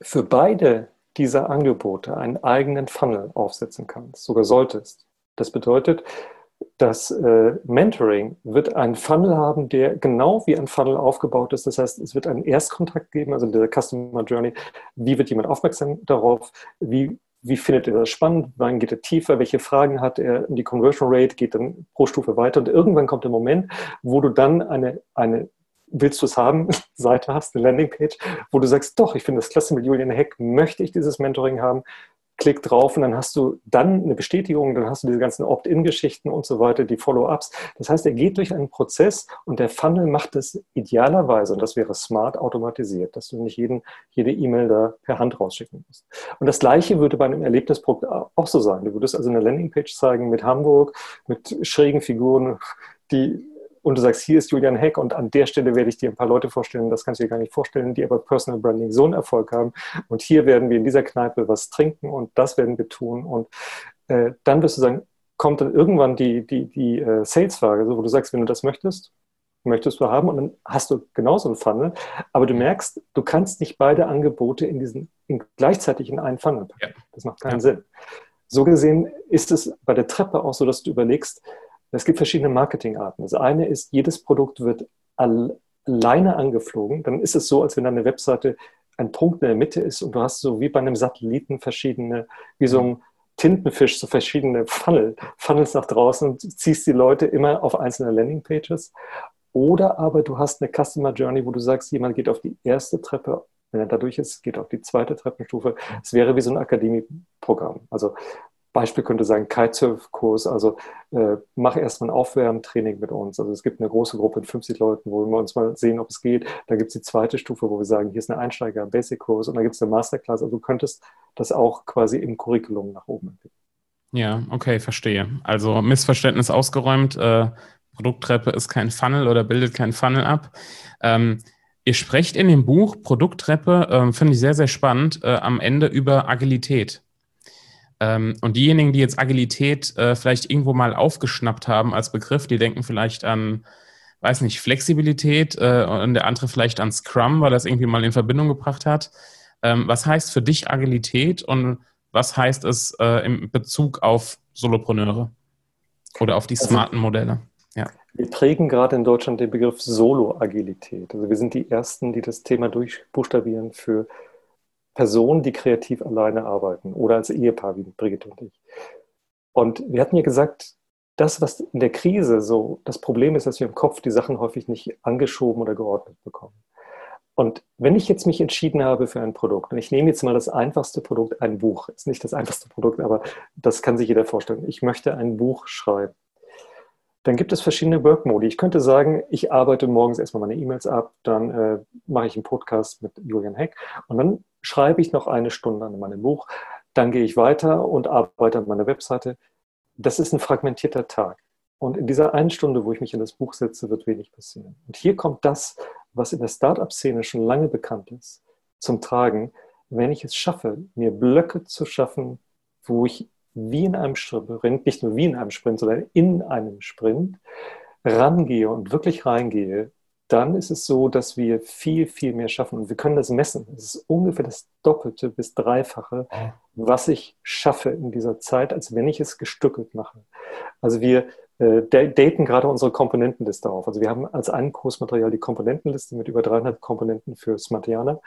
für beide dieser Angebote einen eigenen Funnel aufsetzen kannst, sogar solltest. Das bedeutet, das äh, Mentoring wird einen Funnel haben, der genau wie ein Funnel aufgebaut ist. Das heißt, es wird einen Erstkontakt geben, also in der Customer Journey. Wie wird jemand aufmerksam darauf? Wie, wie findet er das spannend? Wann geht er tiefer? Welche Fragen hat er? Die Conversion Rate geht dann pro Stufe weiter. Und irgendwann kommt der Moment, wo du dann eine, eine willst du es haben, Seite hast, eine Landingpage, wo du sagst, doch, ich finde das klasse mit Julian Heck, möchte ich dieses Mentoring haben, klick drauf und dann hast du dann eine Bestätigung, dann hast du diese ganzen Opt-in-Geschichten und so weiter, die Follow-ups. Das heißt, er geht durch einen Prozess und der Funnel macht es idealerweise, und das wäre smart automatisiert, dass du nicht jeden, jede E-Mail da per Hand rausschicken musst. Und das Gleiche würde bei einem Erlebnisprodukt auch so sein. Du würdest also eine Landingpage zeigen mit Hamburg, mit schrägen Figuren, die und du sagst, hier ist Julian Heck und an der Stelle werde ich dir ein paar Leute vorstellen, das kannst du dir gar nicht vorstellen, die aber Personal Branding so einen Erfolg haben. Und hier werden wir in dieser Kneipe was trinken und das werden wir tun. Und äh, dann wirst du sagen, kommt dann irgendwann die, die, die äh, Sales-Frage, so, wo du sagst, wenn du das möchtest, möchtest du haben und dann hast du genauso einen Funnel. Aber du merkst, du kannst nicht beide Angebote in diesen in gleichzeitig in einen Funnel packen. Ja. Das macht keinen ja. Sinn. So gesehen ist es bei der Treppe auch so, dass du überlegst, es gibt verschiedene Marketingarten. Das eine ist, jedes Produkt wird alleine angeflogen. Dann ist es so, als wenn deine Webseite ein Punkt in der Mitte ist und du hast so wie bei einem Satelliten verschiedene, wie so ein Tintenfisch, so verschiedene Funnel, Funnels nach draußen und ziehst die Leute immer auf einzelne Landingpages. Oder aber du hast eine Customer Journey, wo du sagst, jemand geht auf die erste Treppe, wenn er dadurch ist, geht auf die zweite Treppenstufe. Es wäre wie so ein Akademieprogramm. Also Beispiel könnte sein Kitesurf-Kurs, also äh, mach erstmal ein Aufwärmtraining mit uns. Also es gibt eine große Gruppe mit 50 Leuten, wo wir uns mal sehen, ob es geht. Da gibt es die zweite Stufe, wo wir sagen, hier ist eine Einsteiger, Basic-Kurs und da gibt es eine Masterclass. Also du könntest das auch quasi im Curriculum nach oben entwickeln. Ja, okay, verstehe. Also Missverständnis ausgeräumt. Äh, Produkttreppe ist kein Funnel oder bildet kein Funnel ab. Ähm, ihr sprecht in dem Buch Produkttreppe, äh, finde ich sehr, sehr spannend, äh, am Ende über Agilität. Ähm, und diejenigen, die jetzt Agilität äh, vielleicht irgendwo mal aufgeschnappt haben als Begriff, die denken vielleicht an, weiß nicht, Flexibilität äh, und der andere vielleicht an Scrum, weil das irgendwie mal in Verbindung gebracht hat. Ähm, was heißt für dich Agilität und was heißt es äh, im Bezug auf Solopreneure oder auf die also, smarten Modelle? Ja. Wir prägen gerade in Deutschland den Begriff Solo-Agilität. Also wir sind die Ersten, die das Thema durchbuchstabieren für Personen, die kreativ alleine arbeiten oder als Ehepaar wie Brigitte und ich. Und wir hatten ja gesagt, das, was in der Krise so das Problem ist, dass wir im Kopf die Sachen häufig nicht angeschoben oder geordnet bekommen. Und wenn ich jetzt mich entschieden habe für ein Produkt, und ich nehme jetzt mal das einfachste Produkt, ein Buch, ist nicht das einfachste Produkt, aber das kann sich jeder vorstellen. Ich möchte ein Buch schreiben. Dann gibt es verschiedene Work-Modi. Ich könnte sagen, ich arbeite morgens erstmal meine E-Mails ab, dann äh, mache ich einen Podcast mit Julian Heck und dann schreibe ich noch eine Stunde an meinem Buch, dann gehe ich weiter und arbeite an meiner Webseite. Das ist ein fragmentierter Tag. Und in dieser einen Stunde, wo ich mich in das Buch setze, wird wenig passieren. Und hier kommt das, was in der Startup-Szene schon lange bekannt ist, zum Tragen, wenn ich es schaffe, mir Blöcke zu schaffen, wo ich wie in einem Sprint, nicht nur wie in einem Sprint, sondern in einem Sprint rangehe und wirklich reingehe dann ist es so, dass wir viel, viel mehr schaffen. Und wir können das messen. Es ist ungefähr das Doppelte bis Dreifache, was ich schaffe in dieser Zeit, als wenn ich es gestückelt mache. Also wir äh, daten gerade unsere Komponentenliste auf. Also wir haben als ein Kursmaterial die Komponentenliste mit über 300 Komponenten für Smartiana.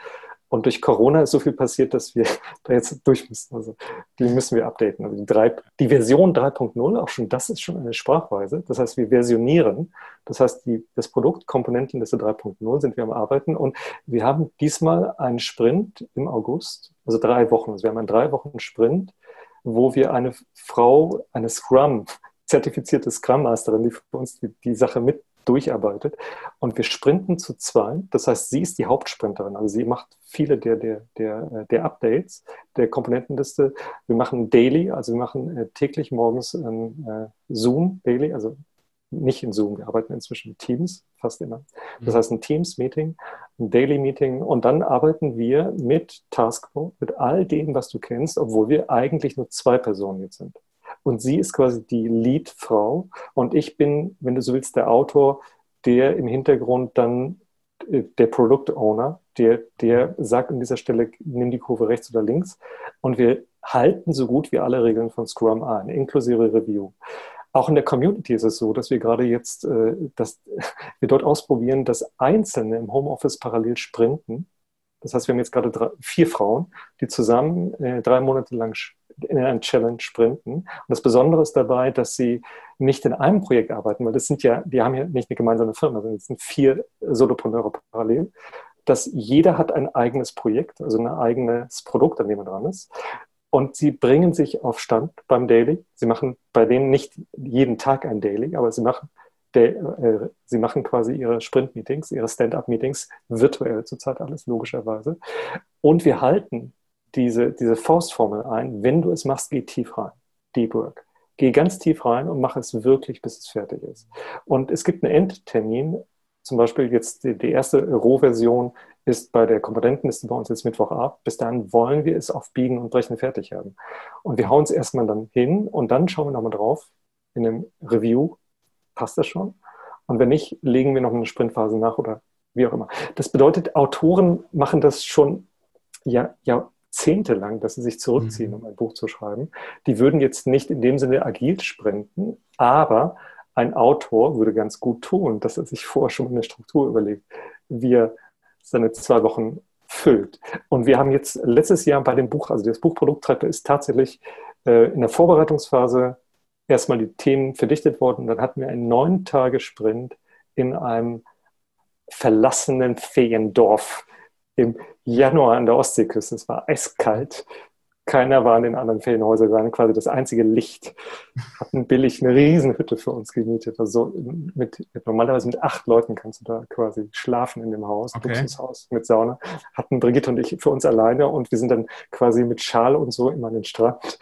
Und durch Corona ist so viel passiert, dass wir da jetzt durch müssen. Also die müssen wir updaten. Also die, drei, die Version 3.0, auch schon das ist schon eine Sprachweise. Das heißt, wir versionieren. Das heißt, die, das Produkt Komponentenliste 3.0 sind wir am Arbeiten. Und wir haben diesmal einen Sprint im August, also drei Wochen. Also wir haben einen drei Wochen Sprint, wo wir eine Frau, eine Scrum, zertifizierte Scrum Masterin, die für uns die, die Sache mit durcharbeitet. Und wir sprinten zu zwei. Das heißt, sie ist die Hauptsprinterin. Also sie macht viele der, der, der, der Updates der Komponentenliste. Wir machen Daily, also wir machen äh, täglich morgens ein äh, Zoom Daily, also nicht in Zoom, wir arbeiten inzwischen in Teams, fast immer. Das mhm. heißt ein Teams-Meeting, ein Daily-Meeting und dann arbeiten wir mit Taskforce, mit all dem, was du kennst, obwohl wir eigentlich nur zwei Personen jetzt sind. Und sie ist quasi die Lead-Frau und ich bin, wenn du so willst, der Autor, der im Hintergrund dann äh, der Product Owner, der, der sagt an dieser Stelle, nimm die Kurve rechts oder links. Und wir halten so gut wie alle Regeln von Scrum ein, inklusive Review. Auch in der Community ist es so, dass wir gerade jetzt, äh, dass wir dort ausprobieren, dass Einzelne im Homeoffice parallel sprinten. Das heißt, wir haben jetzt gerade drei, vier Frauen, die zusammen äh, drei Monate lang in einer Challenge sprinten. Und das Besondere ist dabei, dass sie nicht in einem Projekt arbeiten, weil das sind ja, die haben ja nicht eine gemeinsame Firma, sondern es sind vier Solopreneure parallel, dass jeder hat ein eigenes Projekt, also ein eigenes Produkt, an dem er dran ist. Und sie bringen sich auf Stand beim Daily. Sie machen bei denen nicht jeden Tag ein Daily, aber sie machen, äh, sie machen quasi ihre Sprint-Meetings, ihre Stand-up-Meetings virtuell zurzeit alles, logischerweise. Und wir halten diese, diese Faustformel ein, wenn du es machst, geh tief rein. Deep Work. Geh ganz tief rein und mach es wirklich, bis es fertig ist. Und es gibt einen Endtermin, zum Beispiel jetzt die, die erste Rohversion ist bei der Komponentenliste bei uns jetzt Mittwoch ab. Bis dahin wollen wir es auf Biegen und Brechen fertig haben. Und wir hauen es erstmal dann hin und dann schauen wir nochmal drauf in einem Review, passt das schon? Und wenn nicht, legen wir noch eine Sprintphase nach oder wie auch immer. Das bedeutet, Autoren machen das schon ja, ja, jahrzehntelang, dass sie sich zurückziehen, mhm. um ein Buch zu schreiben. Die würden jetzt nicht in dem Sinne agil sprinten, aber ein Autor würde ganz gut tun, dass er sich vorher schon eine Struktur überlegt, wie er seine zwei Wochen füllt. Und wir haben jetzt letztes Jahr bei dem Buch, also das Buchprodukttreppe ist tatsächlich äh, in der Vorbereitungsphase erstmal die Themen verdichtet worden. Dann hatten wir einen neun Tage Sprint in einem verlassenen Feendorf im Januar an der Ostseeküste. Es war eiskalt. Keiner war in den anderen Ferienhäusern. Wir waren quasi das einzige Licht. Hatten billig eine Riesenhütte für uns gemietet. Also mit, mit, normalerweise mit acht Leuten kannst du da quasi schlafen in dem Haus, okay. Luxushaus mit Sauna. Hatten Brigitte und ich für uns alleine und wir sind dann quasi mit Schal und so immer an den Strand,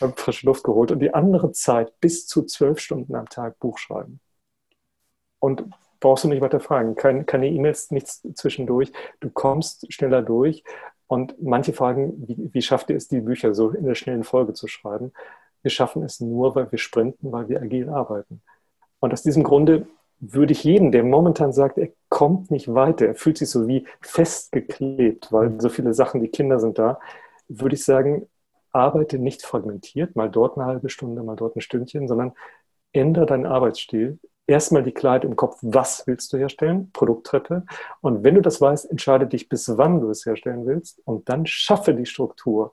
haben frische Luft geholt und die andere Zeit bis zu zwölf Stunden am Tag Buch schreiben. Und brauchst du nicht weiter fragen. Keine, keine E-Mails, nichts zwischendurch. Du kommst schneller durch. Und manche fragen, wie, wie schafft ihr es, die Bücher so in der schnellen Folge zu schreiben? Wir schaffen es nur, weil wir sprinten, weil wir agil arbeiten. Und aus diesem Grunde würde ich jeden, der momentan sagt, er kommt nicht weiter, er fühlt sich so wie festgeklebt, weil so viele Sachen, die Kinder sind da, würde ich sagen, arbeite nicht fragmentiert, mal dort eine halbe Stunde, mal dort ein Stündchen, sondern ändere deinen Arbeitsstil, erstmal die Klarheit im Kopf, was willst du herstellen, Produkttreppe. Und wenn du das weißt, entscheide dich, bis wann du es herstellen willst. Und dann schaffe die Struktur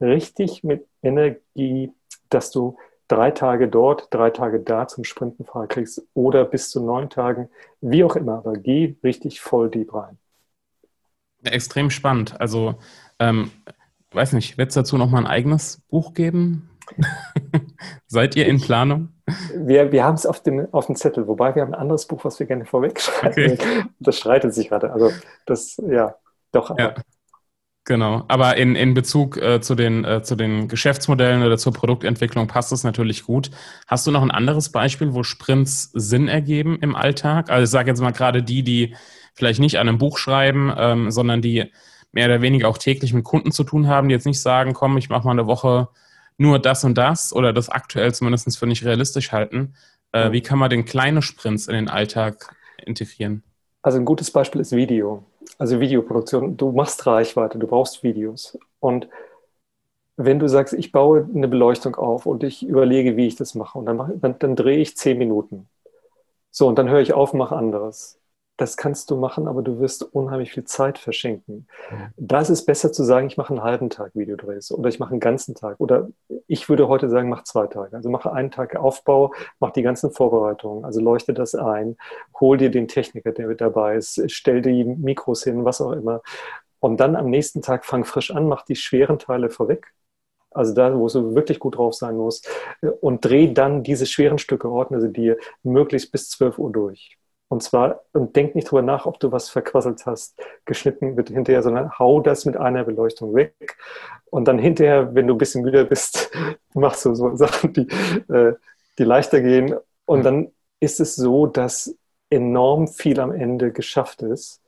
richtig mit Energie, dass du drei Tage dort, drei Tage da zum Sprinten frei kriegst oder bis zu neun Tagen, wie auch immer. Aber geh richtig voll deep rein. Extrem spannend. Also, ähm, weiß nicht, wird es dazu noch mal ein eigenes Buch geben? Seid ihr in Planung? Wir, wir haben es auf dem, auf dem Zettel, wobei wir haben ein anderes Buch, was wir gerne vorwegschreiben. Okay. Das streitet sich gerade. Also das, ja, doch. Ja. Genau, aber in, in Bezug äh, zu, den, äh, zu den Geschäftsmodellen oder zur Produktentwicklung passt es natürlich gut. Hast du noch ein anderes Beispiel, wo Sprints Sinn ergeben im Alltag? Also ich sage jetzt mal gerade die, die vielleicht nicht an einem Buch schreiben, ähm, sondern die mehr oder weniger auch täglich mit Kunden zu tun haben, die jetzt nicht sagen, komm, ich mache mal eine Woche nur das und das oder das aktuell zumindest für nicht realistisch halten. Äh, wie kann man den kleinen Sprints in den Alltag integrieren? Also ein gutes Beispiel ist Video. Also Videoproduktion. Du machst Reichweite, du brauchst Videos. Und wenn du sagst, ich baue eine Beleuchtung auf und ich überlege, wie ich das mache, und dann, mache, dann, dann drehe ich zehn Minuten. So, und dann höre ich auf, mache anderes das kannst du machen, aber du wirst unheimlich viel Zeit verschenken. Da ist es besser zu sagen, ich mache einen halben Tag Videodrehs oder ich mache einen ganzen Tag. Oder ich würde heute sagen, mach zwei Tage. Also mache einen Tag Aufbau, mach die ganzen Vorbereitungen, also leuchte das ein, hol dir den Techniker, der mit dabei ist, stell die Mikros hin, was auch immer. Und dann am nächsten Tag fang frisch an, mach die schweren Teile vorweg also da, wo du wirklich gut drauf sein musst, und dreh dann diese schweren Stücke, ordne sie dir möglichst bis 12 Uhr durch. Und zwar, und denk nicht drüber nach, ob du was verquasselt hast, geschnitten wird hinterher, sondern hau das mit einer Beleuchtung weg. Und dann hinterher, wenn du ein bisschen müde bist, machst du so Sachen, die, äh, die leichter gehen. Und dann ist es so, dass enorm viel am Ende geschafft ist.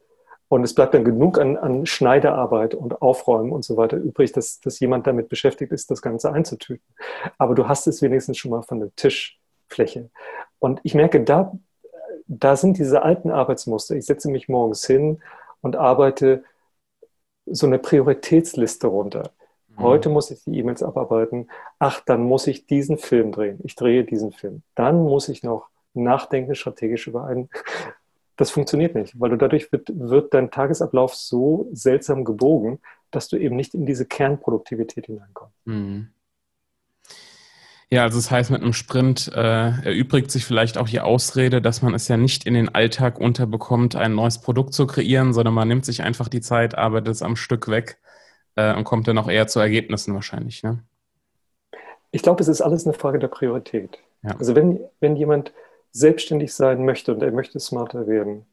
Und es bleibt dann genug an, an Schneiderarbeit und Aufräumen und so weiter übrig, dass, dass jemand damit beschäftigt ist, das Ganze einzutüten. Aber du hast es wenigstens schon mal von der Tischfläche. Und ich merke, da da sind diese alten Arbeitsmuster. Ich setze mich morgens hin und arbeite so eine Prioritätsliste runter. Mhm. Heute muss ich die E-Mails abarbeiten. Ach, dann muss ich diesen Film drehen. Ich drehe diesen Film. Dann muss ich noch nachdenken strategisch über einen. Das funktioniert nicht, weil du dadurch wird, wird dein Tagesablauf so seltsam gebogen, dass du eben nicht in diese Kernproduktivität hineinkommst. Mhm. Ja, also das heißt, mit einem Sprint äh, erübrigt sich vielleicht auch die Ausrede, dass man es ja nicht in den Alltag unterbekommt, ein neues Produkt zu kreieren, sondern man nimmt sich einfach die Zeit, arbeitet es am Stück weg äh, und kommt dann auch eher zu Ergebnissen wahrscheinlich. Ne? Ich glaube, es ist alles eine Frage der Priorität. Ja. Also wenn, wenn jemand selbstständig sein möchte und er möchte smarter werden,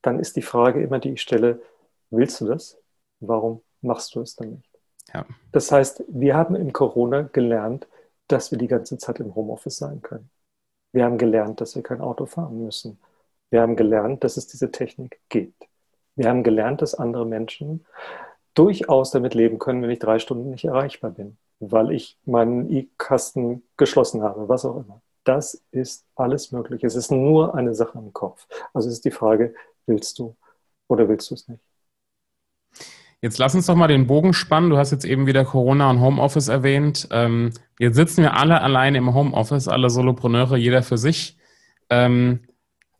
dann ist die Frage immer, die ich stelle, willst du das? Warum machst du es dann nicht? Ja. Das heißt, wir haben in Corona gelernt, dass wir die ganze Zeit im Homeoffice sein können. Wir haben gelernt, dass wir kein Auto fahren müssen. Wir haben gelernt, dass es diese Technik gibt. Wir haben gelernt, dass andere Menschen durchaus damit leben können, wenn ich drei Stunden nicht erreichbar bin, weil ich meinen E-Kasten geschlossen habe, was auch immer. Das ist alles möglich. Es ist nur eine Sache im Kopf. Also ist die Frage, willst du oder willst du es nicht? Jetzt lass uns doch mal den Bogen spannen. Du hast jetzt eben wieder Corona und Homeoffice erwähnt. Ähm, jetzt sitzen wir alle alleine im Homeoffice, alle Solopreneure, jeder für sich. Ähm,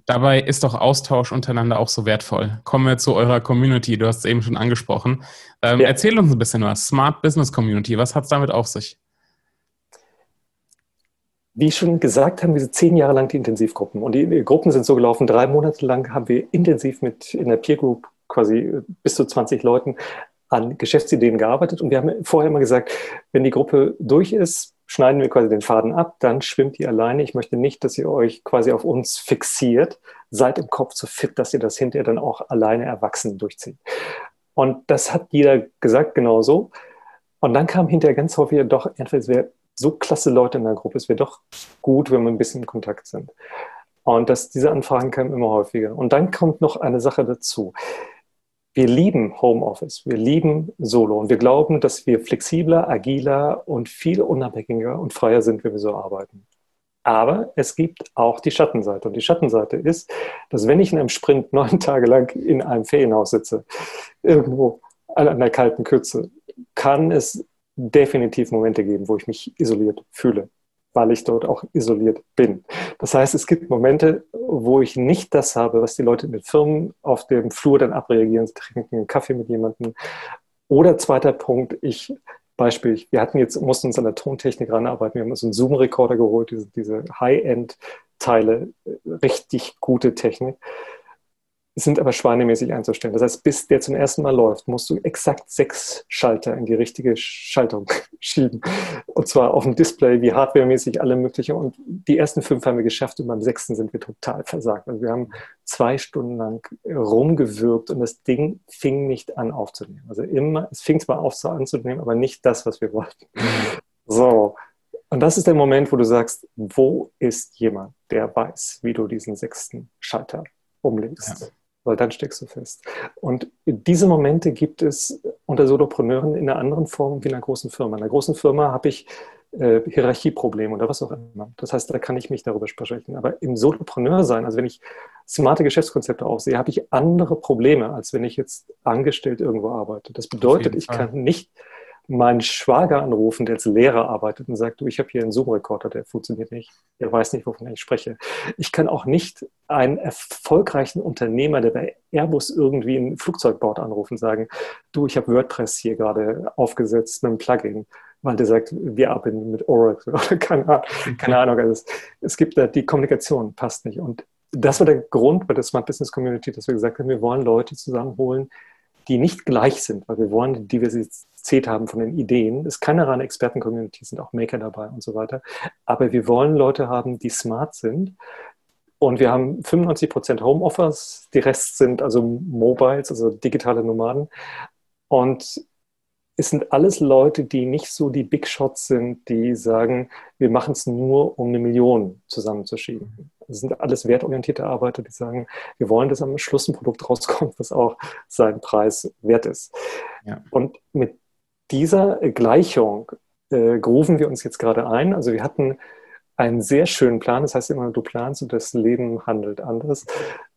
dabei ist doch Austausch untereinander auch so wertvoll. Kommen wir zu eurer Community. Du hast es eben schon angesprochen. Ähm, ja. Erzähl uns ein bisschen was. Smart Business Community. Was hat es damit auf sich? Wie schon gesagt, haben wir zehn Jahre lang die Intensivgruppen. Und die Gruppen sind so gelaufen. Drei Monate lang haben wir intensiv mit in der Peer Group quasi bis zu 20 Leuten an Geschäftsideen gearbeitet. Und wir haben vorher immer gesagt, wenn die Gruppe durch ist, schneiden wir quasi den Faden ab, dann schwimmt ihr alleine. Ich möchte nicht, dass ihr euch quasi auf uns fixiert. Seid im Kopf so fit, dass ihr das hinterher dann auch alleine erwachsen durchzieht. Und das hat jeder gesagt, genau so. Und dann kam hinterher ganz häufig doch, entweder es wäre so klasse Leute in der Gruppe, es wäre doch gut, wenn wir ein bisschen in Kontakt sind. Und dass diese Anfragen kamen immer häufiger. Und dann kommt noch eine Sache dazu wir lieben Homeoffice, wir lieben Solo und wir glauben, dass wir flexibler, agiler und viel unabhängiger und freier sind, wenn wir so arbeiten. Aber es gibt auch die Schattenseite. Und die Schattenseite ist, dass wenn ich in einem Sprint neun Tage lang in einem Ferienhaus sitze, irgendwo an einer kalten Kürze, kann es definitiv Momente geben, wo ich mich isoliert fühle weil ich dort auch isoliert bin. Das heißt, es gibt Momente, wo ich nicht das habe, was die Leute in den Firmen auf dem Flur dann abreagieren, sie trinken einen Kaffee mit jemandem. Oder zweiter Punkt, ich Beispiel, wir hatten jetzt, mussten uns an der Tontechnik ranarbeiten, wir haben uns einen Zoom-Rekorder geholt, diese, diese High-End-Teile, richtig gute Technik sind aber schweinemäßig einzustellen. Das heißt, bis der zum ersten Mal läuft, musst du exakt sechs Schalter in die richtige Schaltung schieben. Und zwar auf dem Display, wie hardwaremäßig alle möglichen. Und die ersten fünf haben wir geschafft und beim sechsten sind wir total versagt. Also wir haben zwei Stunden lang rumgewirkt und das Ding fing nicht an aufzunehmen. Also immer, es fing zwar auf anzunehmen, aber nicht das, was wir wollten. So. Und das ist der Moment, wo du sagst, wo ist jemand, der weiß, wie du diesen sechsten Schalter umlegst? Ja weil dann steckst du fest. Und diese Momente gibt es unter Solopreneuren in einer anderen Form wie in einer großen Firma. In einer großen Firma habe ich äh, Hierarchieprobleme oder was auch immer. Das heißt, da kann ich mich darüber sprechen. Aber im Solopreneur sein, also wenn ich smarte Geschäftskonzepte aufsehe, habe ich andere Probleme, als wenn ich jetzt angestellt irgendwo arbeite. Das bedeutet, ich kann nicht meinen Schwager anrufen, der als Lehrer arbeitet und sagt, du, ich habe hier einen Zoom-Rekorder, der funktioniert nicht, der weiß nicht, wovon ich spreche. Ich kann auch nicht einen erfolgreichen Unternehmer, der bei Airbus irgendwie ein Flugzeug baut, anrufen und sagen, du, ich habe WordPress hier gerade aufgesetzt mit einem Plugin, weil der sagt, wir arbeiten mit Oracle oder keine Ahnung. Keine Ahnung. Also es, gibt da, die Kommunikation passt nicht. Und das war der Grund bei der Smart Business Community, dass wir gesagt haben, wir wollen Leute zusammenholen, die nicht gleich sind, weil wir wollen die erzählt haben von den Ideen. Es ist keine reine Experten-Community, sind auch Maker dabei und so weiter. Aber wir wollen Leute haben, die smart sind. Und wir haben 95 Prozent Homeoffice, die Rest sind also Mobiles, also digitale Nomaden. Und es sind alles Leute, die nicht so die Big Shots sind, die sagen, wir machen es nur, um eine Million zusammenzuschieben. Das sind alles wertorientierte Arbeiter, die sagen, wir wollen, dass am Schluss ein Produkt rauskommt, was auch seinen Preis wert ist. Ja. Und mit dieser Gleichung äh, grufen wir uns jetzt gerade ein. Also wir hatten einen sehr schönen Plan. Das heißt immer, du planst und das Leben handelt anders.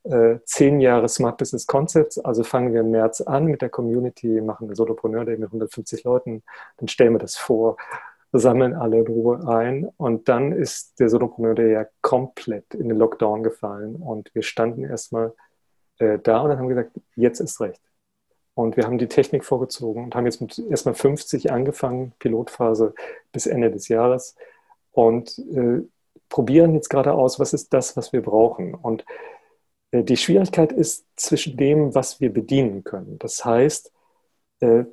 Äh, zehn Jahre Smart Business Concepts. Also fangen wir im März an mit der Community, machen wir Solopreneur Day mit 150 Leuten. Dann stellen wir das vor, sammeln alle in Ruhe ein. Und dann ist der Solopreneur Day ja komplett in den Lockdown gefallen. Und wir standen erstmal äh, da und dann haben wir gesagt, jetzt ist recht. Und wir haben die Technik vorgezogen und haben jetzt mit erstmal 50 angefangen, Pilotphase bis Ende des Jahres und äh, probieren jetzt gerade aus, was ist das, was wir brauchen. Und äh, die Schwierigkeit ist zwischen dem, was wir bedienen können. Das heißt, äh,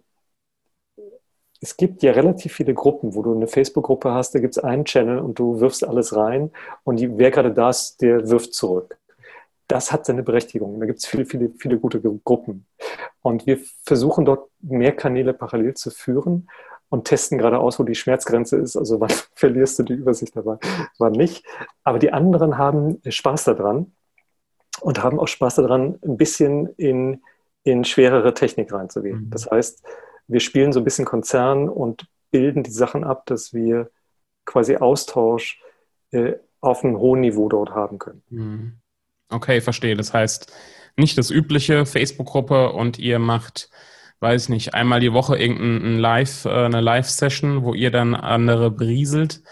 es gibt ja relativ viele Gruppen, wo du eine Facebook-Gruppe hast, da gibt es einen Channel und du wirfst alles rein und die, wer gerade da ist, der wirft zurück. Das hat seine Berechtigung. Da gibt es viele, viele, viele gute Gruppen. Und wir versuchen dort mehr Kanäle parallel zu führen und testen gerade aus, wo die Schmerzgrenze ist. Also wann verlierst du die Übersicht dabei, wann nicht. Aber die anderen haben Spaß daran und haben auch Spaß daran, ein bisschen in, in schwerere Technik reinzugehen. Mhm. Das heißt, wir spielen so ein bisschen Konzern und bilden die Sachen ab, dass wir quasi Austausch äh, auf einem hohen Niveau dort haben können. Mhm. Okay, verstehe. Das heißt, nicht das übliche Facebook-Gruppe und ihr macht weiß nicht, einmal die Woche irgendein Live, äh, eine Live-Session, wo ihr dann andere berieselt,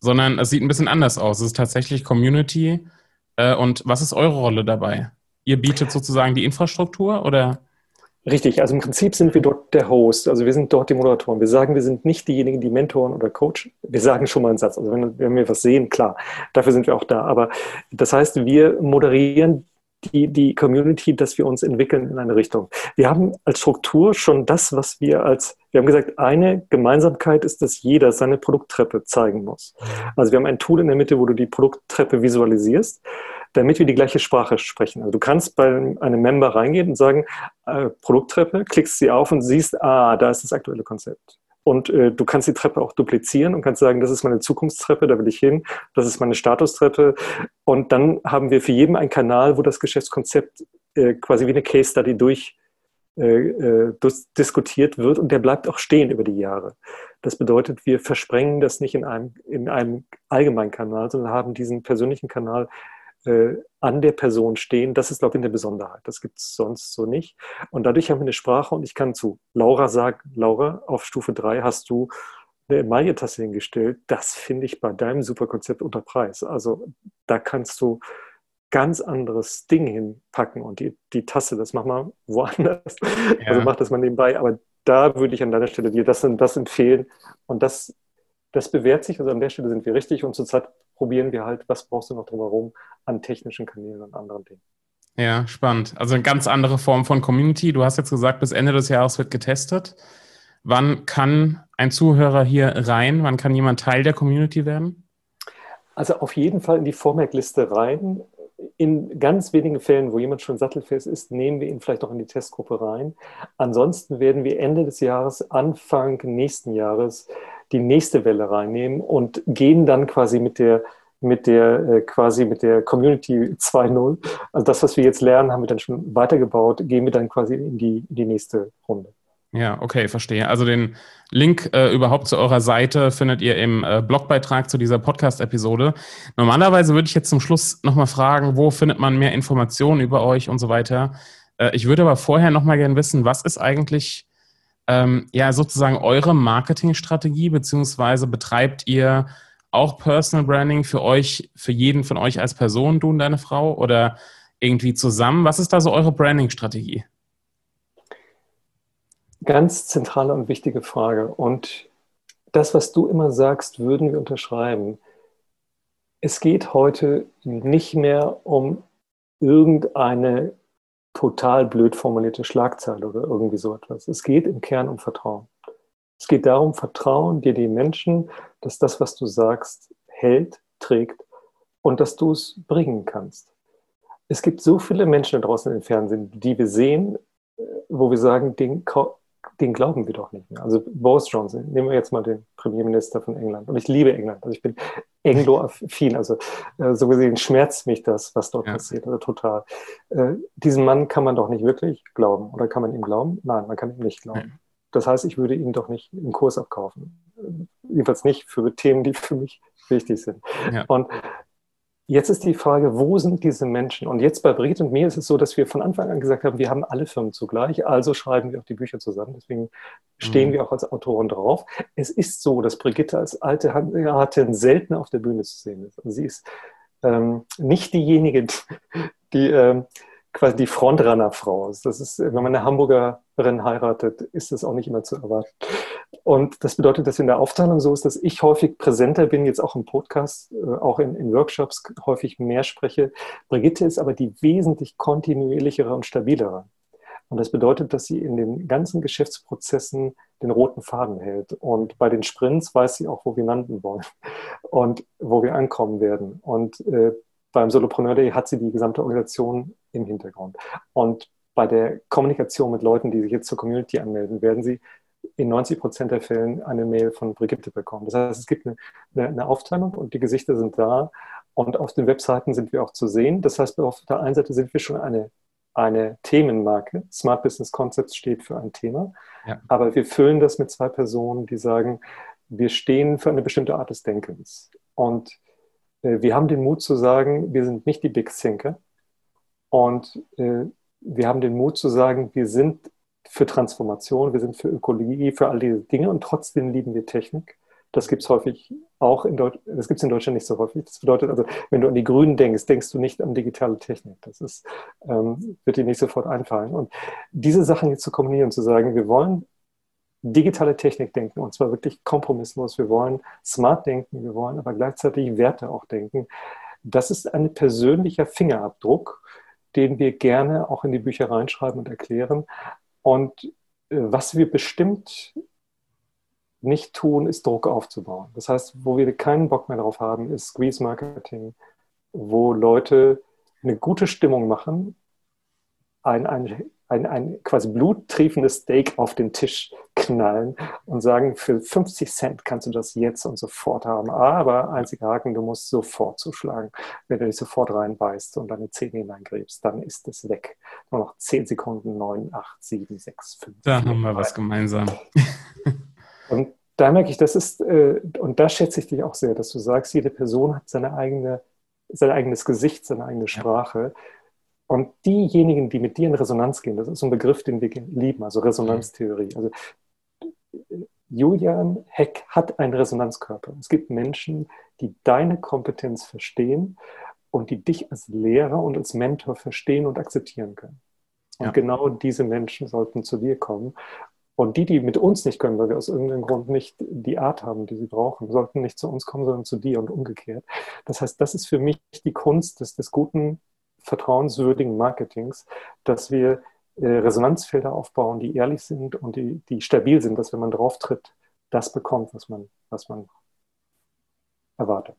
sondern es sieht ein bisschen anders aus. Es ist tatsächlich Community. Äh, und was ist eure Rolle dabei? Ihr bietet sozusagen die Infrastruktur oder? Richtig, also im Prinzip sind wir dort der Host, also wir sind dort die Moderatoren. Wir sagen, wir sind nicht diejenigen, die Mentoren oder Coach. Wir sagen schon mal einen Satz. Also wenn, wenn wir was sehen, klar, dafür sind wir auch da. Aber das heißt, wir moderieren die, die Community, dass wir uns entwickeln in eine Richtung. Wir haben als Struktur schon das, was wir als, wir haben gesagt, eine Gemeinsamkeit ist, dass jeder seine Produkttreppe zeigen muss. Also wir haben ein Tool in der Mitte, wo du die Produkttreppe visualisierst, damit wir die gleiche Sprache sprechen. Also du kannst bei einem Member reingehen und sagen, äh, Produkttreppe, klickst sie auf und siehst, ah, da ist das aktuelle Konzept. Und äh, du kannst die Treppe auch duplizieren und kannst sagen, das ist meine Zukunftstreppe, da will ich hin, das ist meine Statustreppe. Und dann haben wir für jeden einen Kanal, wo das Geschäftskonzept äh, quasi wie eine Case Study durch äh, äh diskutiert wird und der bleibt auch stehen über die Jahre. Das bedeutet, wir versprengen das nicht in einem, in einem allgemeinen Kanal, sondern haben diesen persönlichen Kanal äh, an der Person stehen. Das ist, glaube ich, eine Besonderheit. Das gibt es sonst so nicht. Und dadurch haben wir eine Sprache und ich kann zu Laura sagen, Laura, auf Stufe 3 hast du eine Emaille-Tasse hingestellt. Das finde ich bei deinem Superkonzept unter Preis. Also da kannst du ganz anderes Ding hinpacken und die, die Tasse, das mach mal woanders. Ja. Also mach das mal nebenbei. Aber da würde ich an deiner Stelle dir das, das empfehlen. Und das, das bewährt sich. Also an der Stelle sind wir richtig und zurzeit probieren wir halt, was brauchst du noch drumherum an technischen Kanälen und anderen Dingen. Ja, spannend. Also eine ganz andere Form von Community. Du hast jetzt gesagt, bis Ende des Jahres wird getestet. Wann kann ein Zuhörer hier rein? Wann kann jemand Teil der Community werden? Also auf jeden Fall in die Vormerkliste rein. In ganz wenigen Fällen, wo jemand schon sattelfest ist, nehmen wir ihn vielleicht auch in die Testgruppe rein. Ansonsten werden wir Ende des Jahres, Anfang nächsten Jahres die nächste Welle reinnehmen und gehen dann quasi mit der mit der äh, quasi mit der Community 2.0. Also das, was wir jetzt lernen, haben wir dann schon weitergebaut, gehen wir dann quasi in die, in die nächste Runde. Ja, okay, verstehe. Also den Link äh, überhaupt zu eurer Seite findet ihr im äh, Blogbeitrag zu dieser Podcast-Episode. Normalerweise würde ich jetzt zum Schluss nochmal fragen, wo findet man mehr Informationen über euch und so weiter. Äh, ich würde aber vorher nochmal gerne wissen, was ist eigentlich ähm, ja sozusagen eure Marketingstrategie, beziehungsweise betreibt ihr auch Personal Branding für euch, für jeden von euch als Person, du und deine Frau, oder irgendwie zusammen? Was ist da so eure Branding-Strategie? Ganz zentrale und wichtige Frage. Und das, was du immer sagst, würden wir unterschreiben. Es geht heute nicht mehr um irgendeine total blöd formulierte Schlagzeile oder irgendwie so etwas. Es geht im Kern um Vertrauen. Es geht darum, vertrauen dir die Menschen, dass das, was du sagst, hält, trägt und dass du es bringen kannst. Es gibt so viele Menschen da draußen im Fernsehen, die wir sehen, äh, wo wir sagen, den, den glauben wir doch nicht mehr. Also Boris Johnson, nehmen wir jetzt mal den Premierminister von England. Und ich liebe England. Also ich bin Anglo-affin. Also äh, so gesehen schmerzt mich das, was dort ja. passiert. Also total. Äh, diesen Mann kann man doch nicht wirklich glauben. Oder kann man ihm glauben? Nein, man kann ihm nicht glauben. Ja. Das heißt, ich würde ihn doch nicht im Kurs abkaufen. Jedenfalls nicht für Themen, die für mich wichtig sind. Ja. Und Jetzt ist die Frage, wo sind diese Menschen? Und jetzt bei Brigitte und mir ist es so, dass wir von Anfang an gesagt haben, wir haben alle Firmen zugleich, also schreiben wir auch die Bücher zusammen. Deswegen stehen mhm. wir auch als Autoren drauf. Es ist so, dass Brigitte als alte Hanseatin selten auf der Bühne zu sehen ist. Und sie ist ähm, nicht diejenige, die ähm, quasi die Frontrunner-Frau ist. Das ist, wenn man eine Hamburgerin heiratet, ist das auch nicht immer zu erwarten. Und das bedeutet, dass in der Aufteilung so ist, dass ich häufig präsenter bin, jetzt auch im Podcast, äh, auch in, in Workshops häufig mehr spreche. Brigitte ist aber die wesentlich kontinuierlichere und stabilere. Und das bedeutet, dass sie in den ganzen Geschäftsprozessen den roten Faden hält. Und bei den Sprints weiß sie auch, wo wir landen wollen und wo wir ankommen werden. Und äh, beim Solopreneur Day hat sie die gesamte Organisation im Hintergrund. Und bei der Kommunikation mit Leuten, die sich jetzt zur Community anmelden, werden sie in 90 Prozent der Fällen eine Mail von Brigitte bekommen. Das heißt, es gibt eine, eine, Aufteilung und die Gesichter sind da und auf den Webseiten sind wir auch zu sehen. Das heißt, auf der einen Seite sind wir schon eine, eine Themenmarke. Smart Business Concepts steht für ein Thema, ja. aber wir füllen das mit zwei Personen, die sagen, wir stehen für eine bestimmte Art des Denkens. Und äh, wir haben den Mut zu sagen, wir sind nicht die Big Thinker und äh, wir haben den Mut zu sagen, wir sind für Transformation, wir sind für Ökologie, für all diese Dinge und trotzdem lieben wir Technik. Das gibt es häufig auch in Deutschland, das gibt es in Deutschland nicht so häufig. Das bedeutet also, wenn du an die Grünen denkst, denkst du nicht an digitale Technik. Das ist, ähm, wird dir nicht sofort einfallen. Und diese Sachen jetzt zu kombinieren, zu sagen, wir wollen digitale Technik denken und zwar wirklich kompromisslos. Wir wollen smart denken, wir wollen aber gleichzeitig Werte auch denken. Das ist ein persönlicher Fingerabdruck, den wir gerne auch in die Bücher reinschreiben und erklären. Und äh, was wir bestimmt nicht tun, ist Druck aufzubauen. Das heißt, wo wir keinen Bock mehr drauf haben, ist Squeeze Marketing, wo Leute eine gute Stimmung machen, ein, ein, ein, ein quasi bluttriefendes Steak auf den Tisch knallen und sagen, für 50 Cent kannst du das jetzt und sofort haben. Aber einziger Haken, du musst sofort zuschlagen. Wenn du dich sofort reinbeißt und deine Zähne hineingräbst, dann ist es weg. Nur noch 10 Sekunden, 9, 8, 7, 6, 5. Da 4, haben wir 3. was gemeinsam. und da merke ich, das ist, äh, und da schätze ich dich auch sehr, dass du sagst, jede Person hat seine eigene, sein eigenes Gesicht, seine eigene Sprache. Ja. Und diejenigen, die mit dir in Resonanz gehen, das ist ein Begriff, den wir lieben, also Resonanztheorie. Also Julian Heck hat einen Resonanzkörper. Es gibt Menschen, die deine Kompetenz verstehen und die dich als Lehrer und als Mentor verstehen und akzeptieren können. Und ja. genau diese Menschen sollten zu dir kommen. Und die, die mit uns nicht können, weil wir aus irgendeinem Grund nicht die Art haben, die sie brauchen, sollten nicht zu uns kommen, sondern zu dir und umgekehrt. Das heißt, das ist für mich die Kunst des, des guten, vertrauenswürdigen Marketings, dass wir äh, Resonanzfelder aufbauen, die ehrlich sind und die, die stabil sind, dass wenn man drauf tritt, das bekommt, was man, was man erwartet.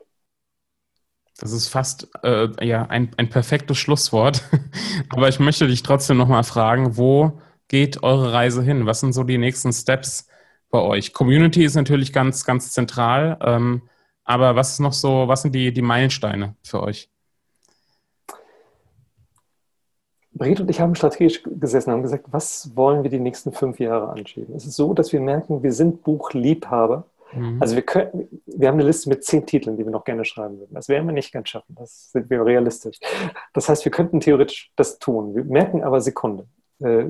Das ist fast äh, ja, ein, ein perfektes Schlusswort. Aber ich möchte dich trotzdem nochmal fragen, wo geht eure Reise hin? Was sind so die nächsten Steps bei euch? Community ist natürlich ganz, ganz zentral. Ähm, aber was ist noch so, was sind die, die Meilensteine für euch? Brigitte und ich haben strategisch gesessen und haben gesagt, was wollen wir die nächsten fünf Jahre anschieben? Es ist so, dass wir merken, wir sind Buchliebhaber. Mhm. Also wir, können, wir haben eine Liste mit zehn Titeln, die wir noch gerne schreiben würden. Das werden wir nicht ganz schaffen, das sind wir realistisch. Das heißt, wir könnten theoretisch das tun. Wir merken aber Sekunde. Äh,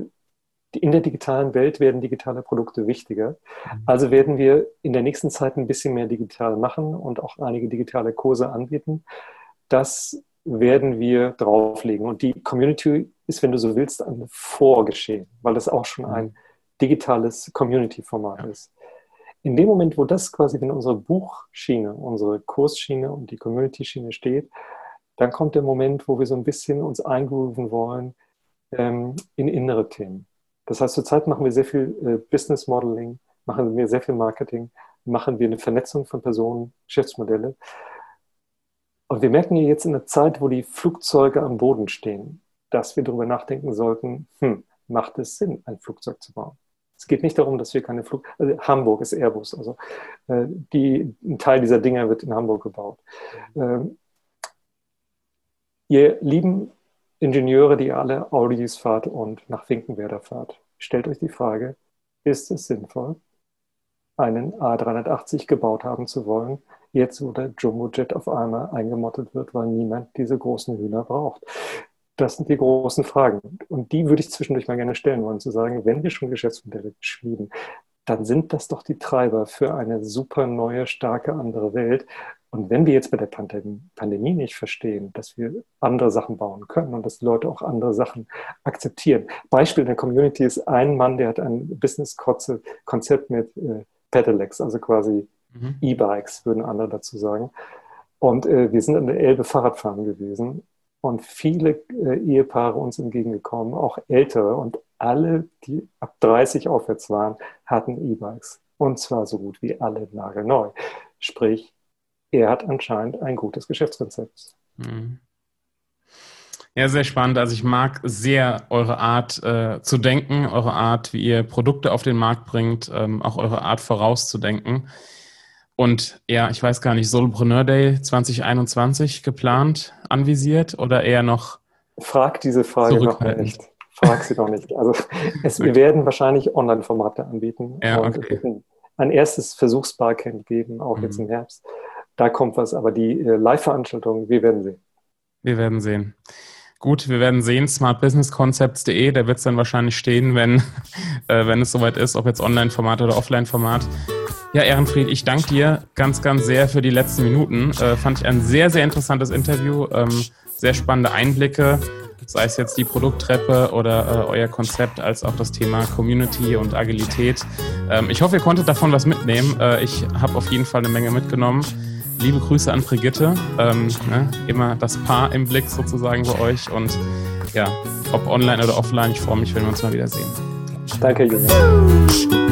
in der digitalen Welt werden digitale Produkte wichtiger. Mhm. Also werden wir in der nächsten Zeit ein bisschen mehr digital machen und auch einige digitale Kurse anbieten. Das werden wir drauflegen. Und die Community ist, wenn du so willst, ein Vorgeschehen, weil das auch schon ein digitales Community-Format ja. ist. In dem Moment, wo das quasi, wenn unsere Buchschiene, unsere Kursschiene und die Community-Schiene steht, dann kommt der Moment, wo wir so ein bisschen uns eingrooven wollen ähm, in innere Themen. Das heißt, zurzeit machen wir sehr viel äh, Business Modeling, machen wir sehr viel Marketing, machen wir eine Vernetzung von Personen, Geschäftsmodelle. Und wir merken hier jetzt in der Zeit, wo die Flugzeuge am Boden stehen, dass wir darüber nachdenken sollten, hm, macht es Sinn, ein Flugzeug zu bauen? Es geht nicht darum, dass wir keine Flug... Also Hamburg ist Airbus, also äh, die, ein Teil dieser Dinger wird in Hamburg gebaut. Ähm, ihr lieben Ingenieure, die alle Audis fahrt und nach Finkenwerder fahrt, stellt euch die Frage, ist es sinnvoll, einen A380 gebaut haben zu wollen, jetzt wo der Jumbojet auf einmal eingemottet wird, weil niemand diese großen Hühner braucht. Das sind die großen Fragen. Und die würde ich zwischendurch mal gerne stellen wollen, zu sagen, wenn wir schon Geschäftsmodelle schmieden, dann sind das doch die Treiber für eine super neue, starke andere Welt. Und wenn wir jetzt bei der Pandemie nicht verstehen, dass wir andere Sachen bauen können und dass die Leute auch andere Sachen akzeptieren. Beispiel in der Community ist ein Mann, der hat ein Business-Konzept mit äh, Pedelecs, also quasi mhm. E-Bikes, würden andere dazu sagen. Und äh, wir sind an der Elbe Fahrradfahren gewesen und viele äh, Ehepaare uns entgegengekommen, auch ältere und alle, die ab 30 aufwärts waren, hatten E-Bikes. Und zwar so gut wie alle nagelneu. Sprich, er hat anscheinend ein gutes Geschäftskonzept. Mhm. Ja, sehr spannend. Also ich mag sehr eure Art äh, zu denken, eure Art, wie ihr Produkte auf den Markt bringt, ähm, auch eure Art vorauszudenken. Und ja, ich weiß gar nicht, Solopreneur Day 2021 geplant, anvisiert oder eher noch? Frag diese Frage noch nicht. Frag sie noch nicht. Also es, wir werden wahrscheinlich Online-Formate anbieten ja, okay. ein erstes Versuchsbarcamp geben, auch mhm. jetzt im Herbst. Da kommt was, aber die äh, Live-Veranstaltung, wir werden sehen. Wir werden sehen. Gut, wir werden sehen, smartbusinessconcepts.de, da wird es dann wahrscheinlich stehen, wenn, äh, wenn es soweit ist, ob jetzt Online-Format oder Offline-Format. Ja, Ehrenfried, ich danke dir ganz, ganz sehr für die letzten Minuten. Äh, fand ich ein sehr, sehr interessantes Interview, ähm, sehr spannende Einblicke, sei es jetzt die Produkttreppe oder äh, euer Konzept, als auch das Thema Community und Agilität. Ähm, ich hoffe, ihr konntet davon was mitnehmen. Äh, ich habe auf jeden Fall eine Menge mitgenommen. Liebe Grüße an Brigitte. Ähm, ne, immer das Paar im Blick sozusagen bei euch und ja, ob online oder offline, ich freue mich, wenn wir uns mal wiedersehen. Danke, Junge.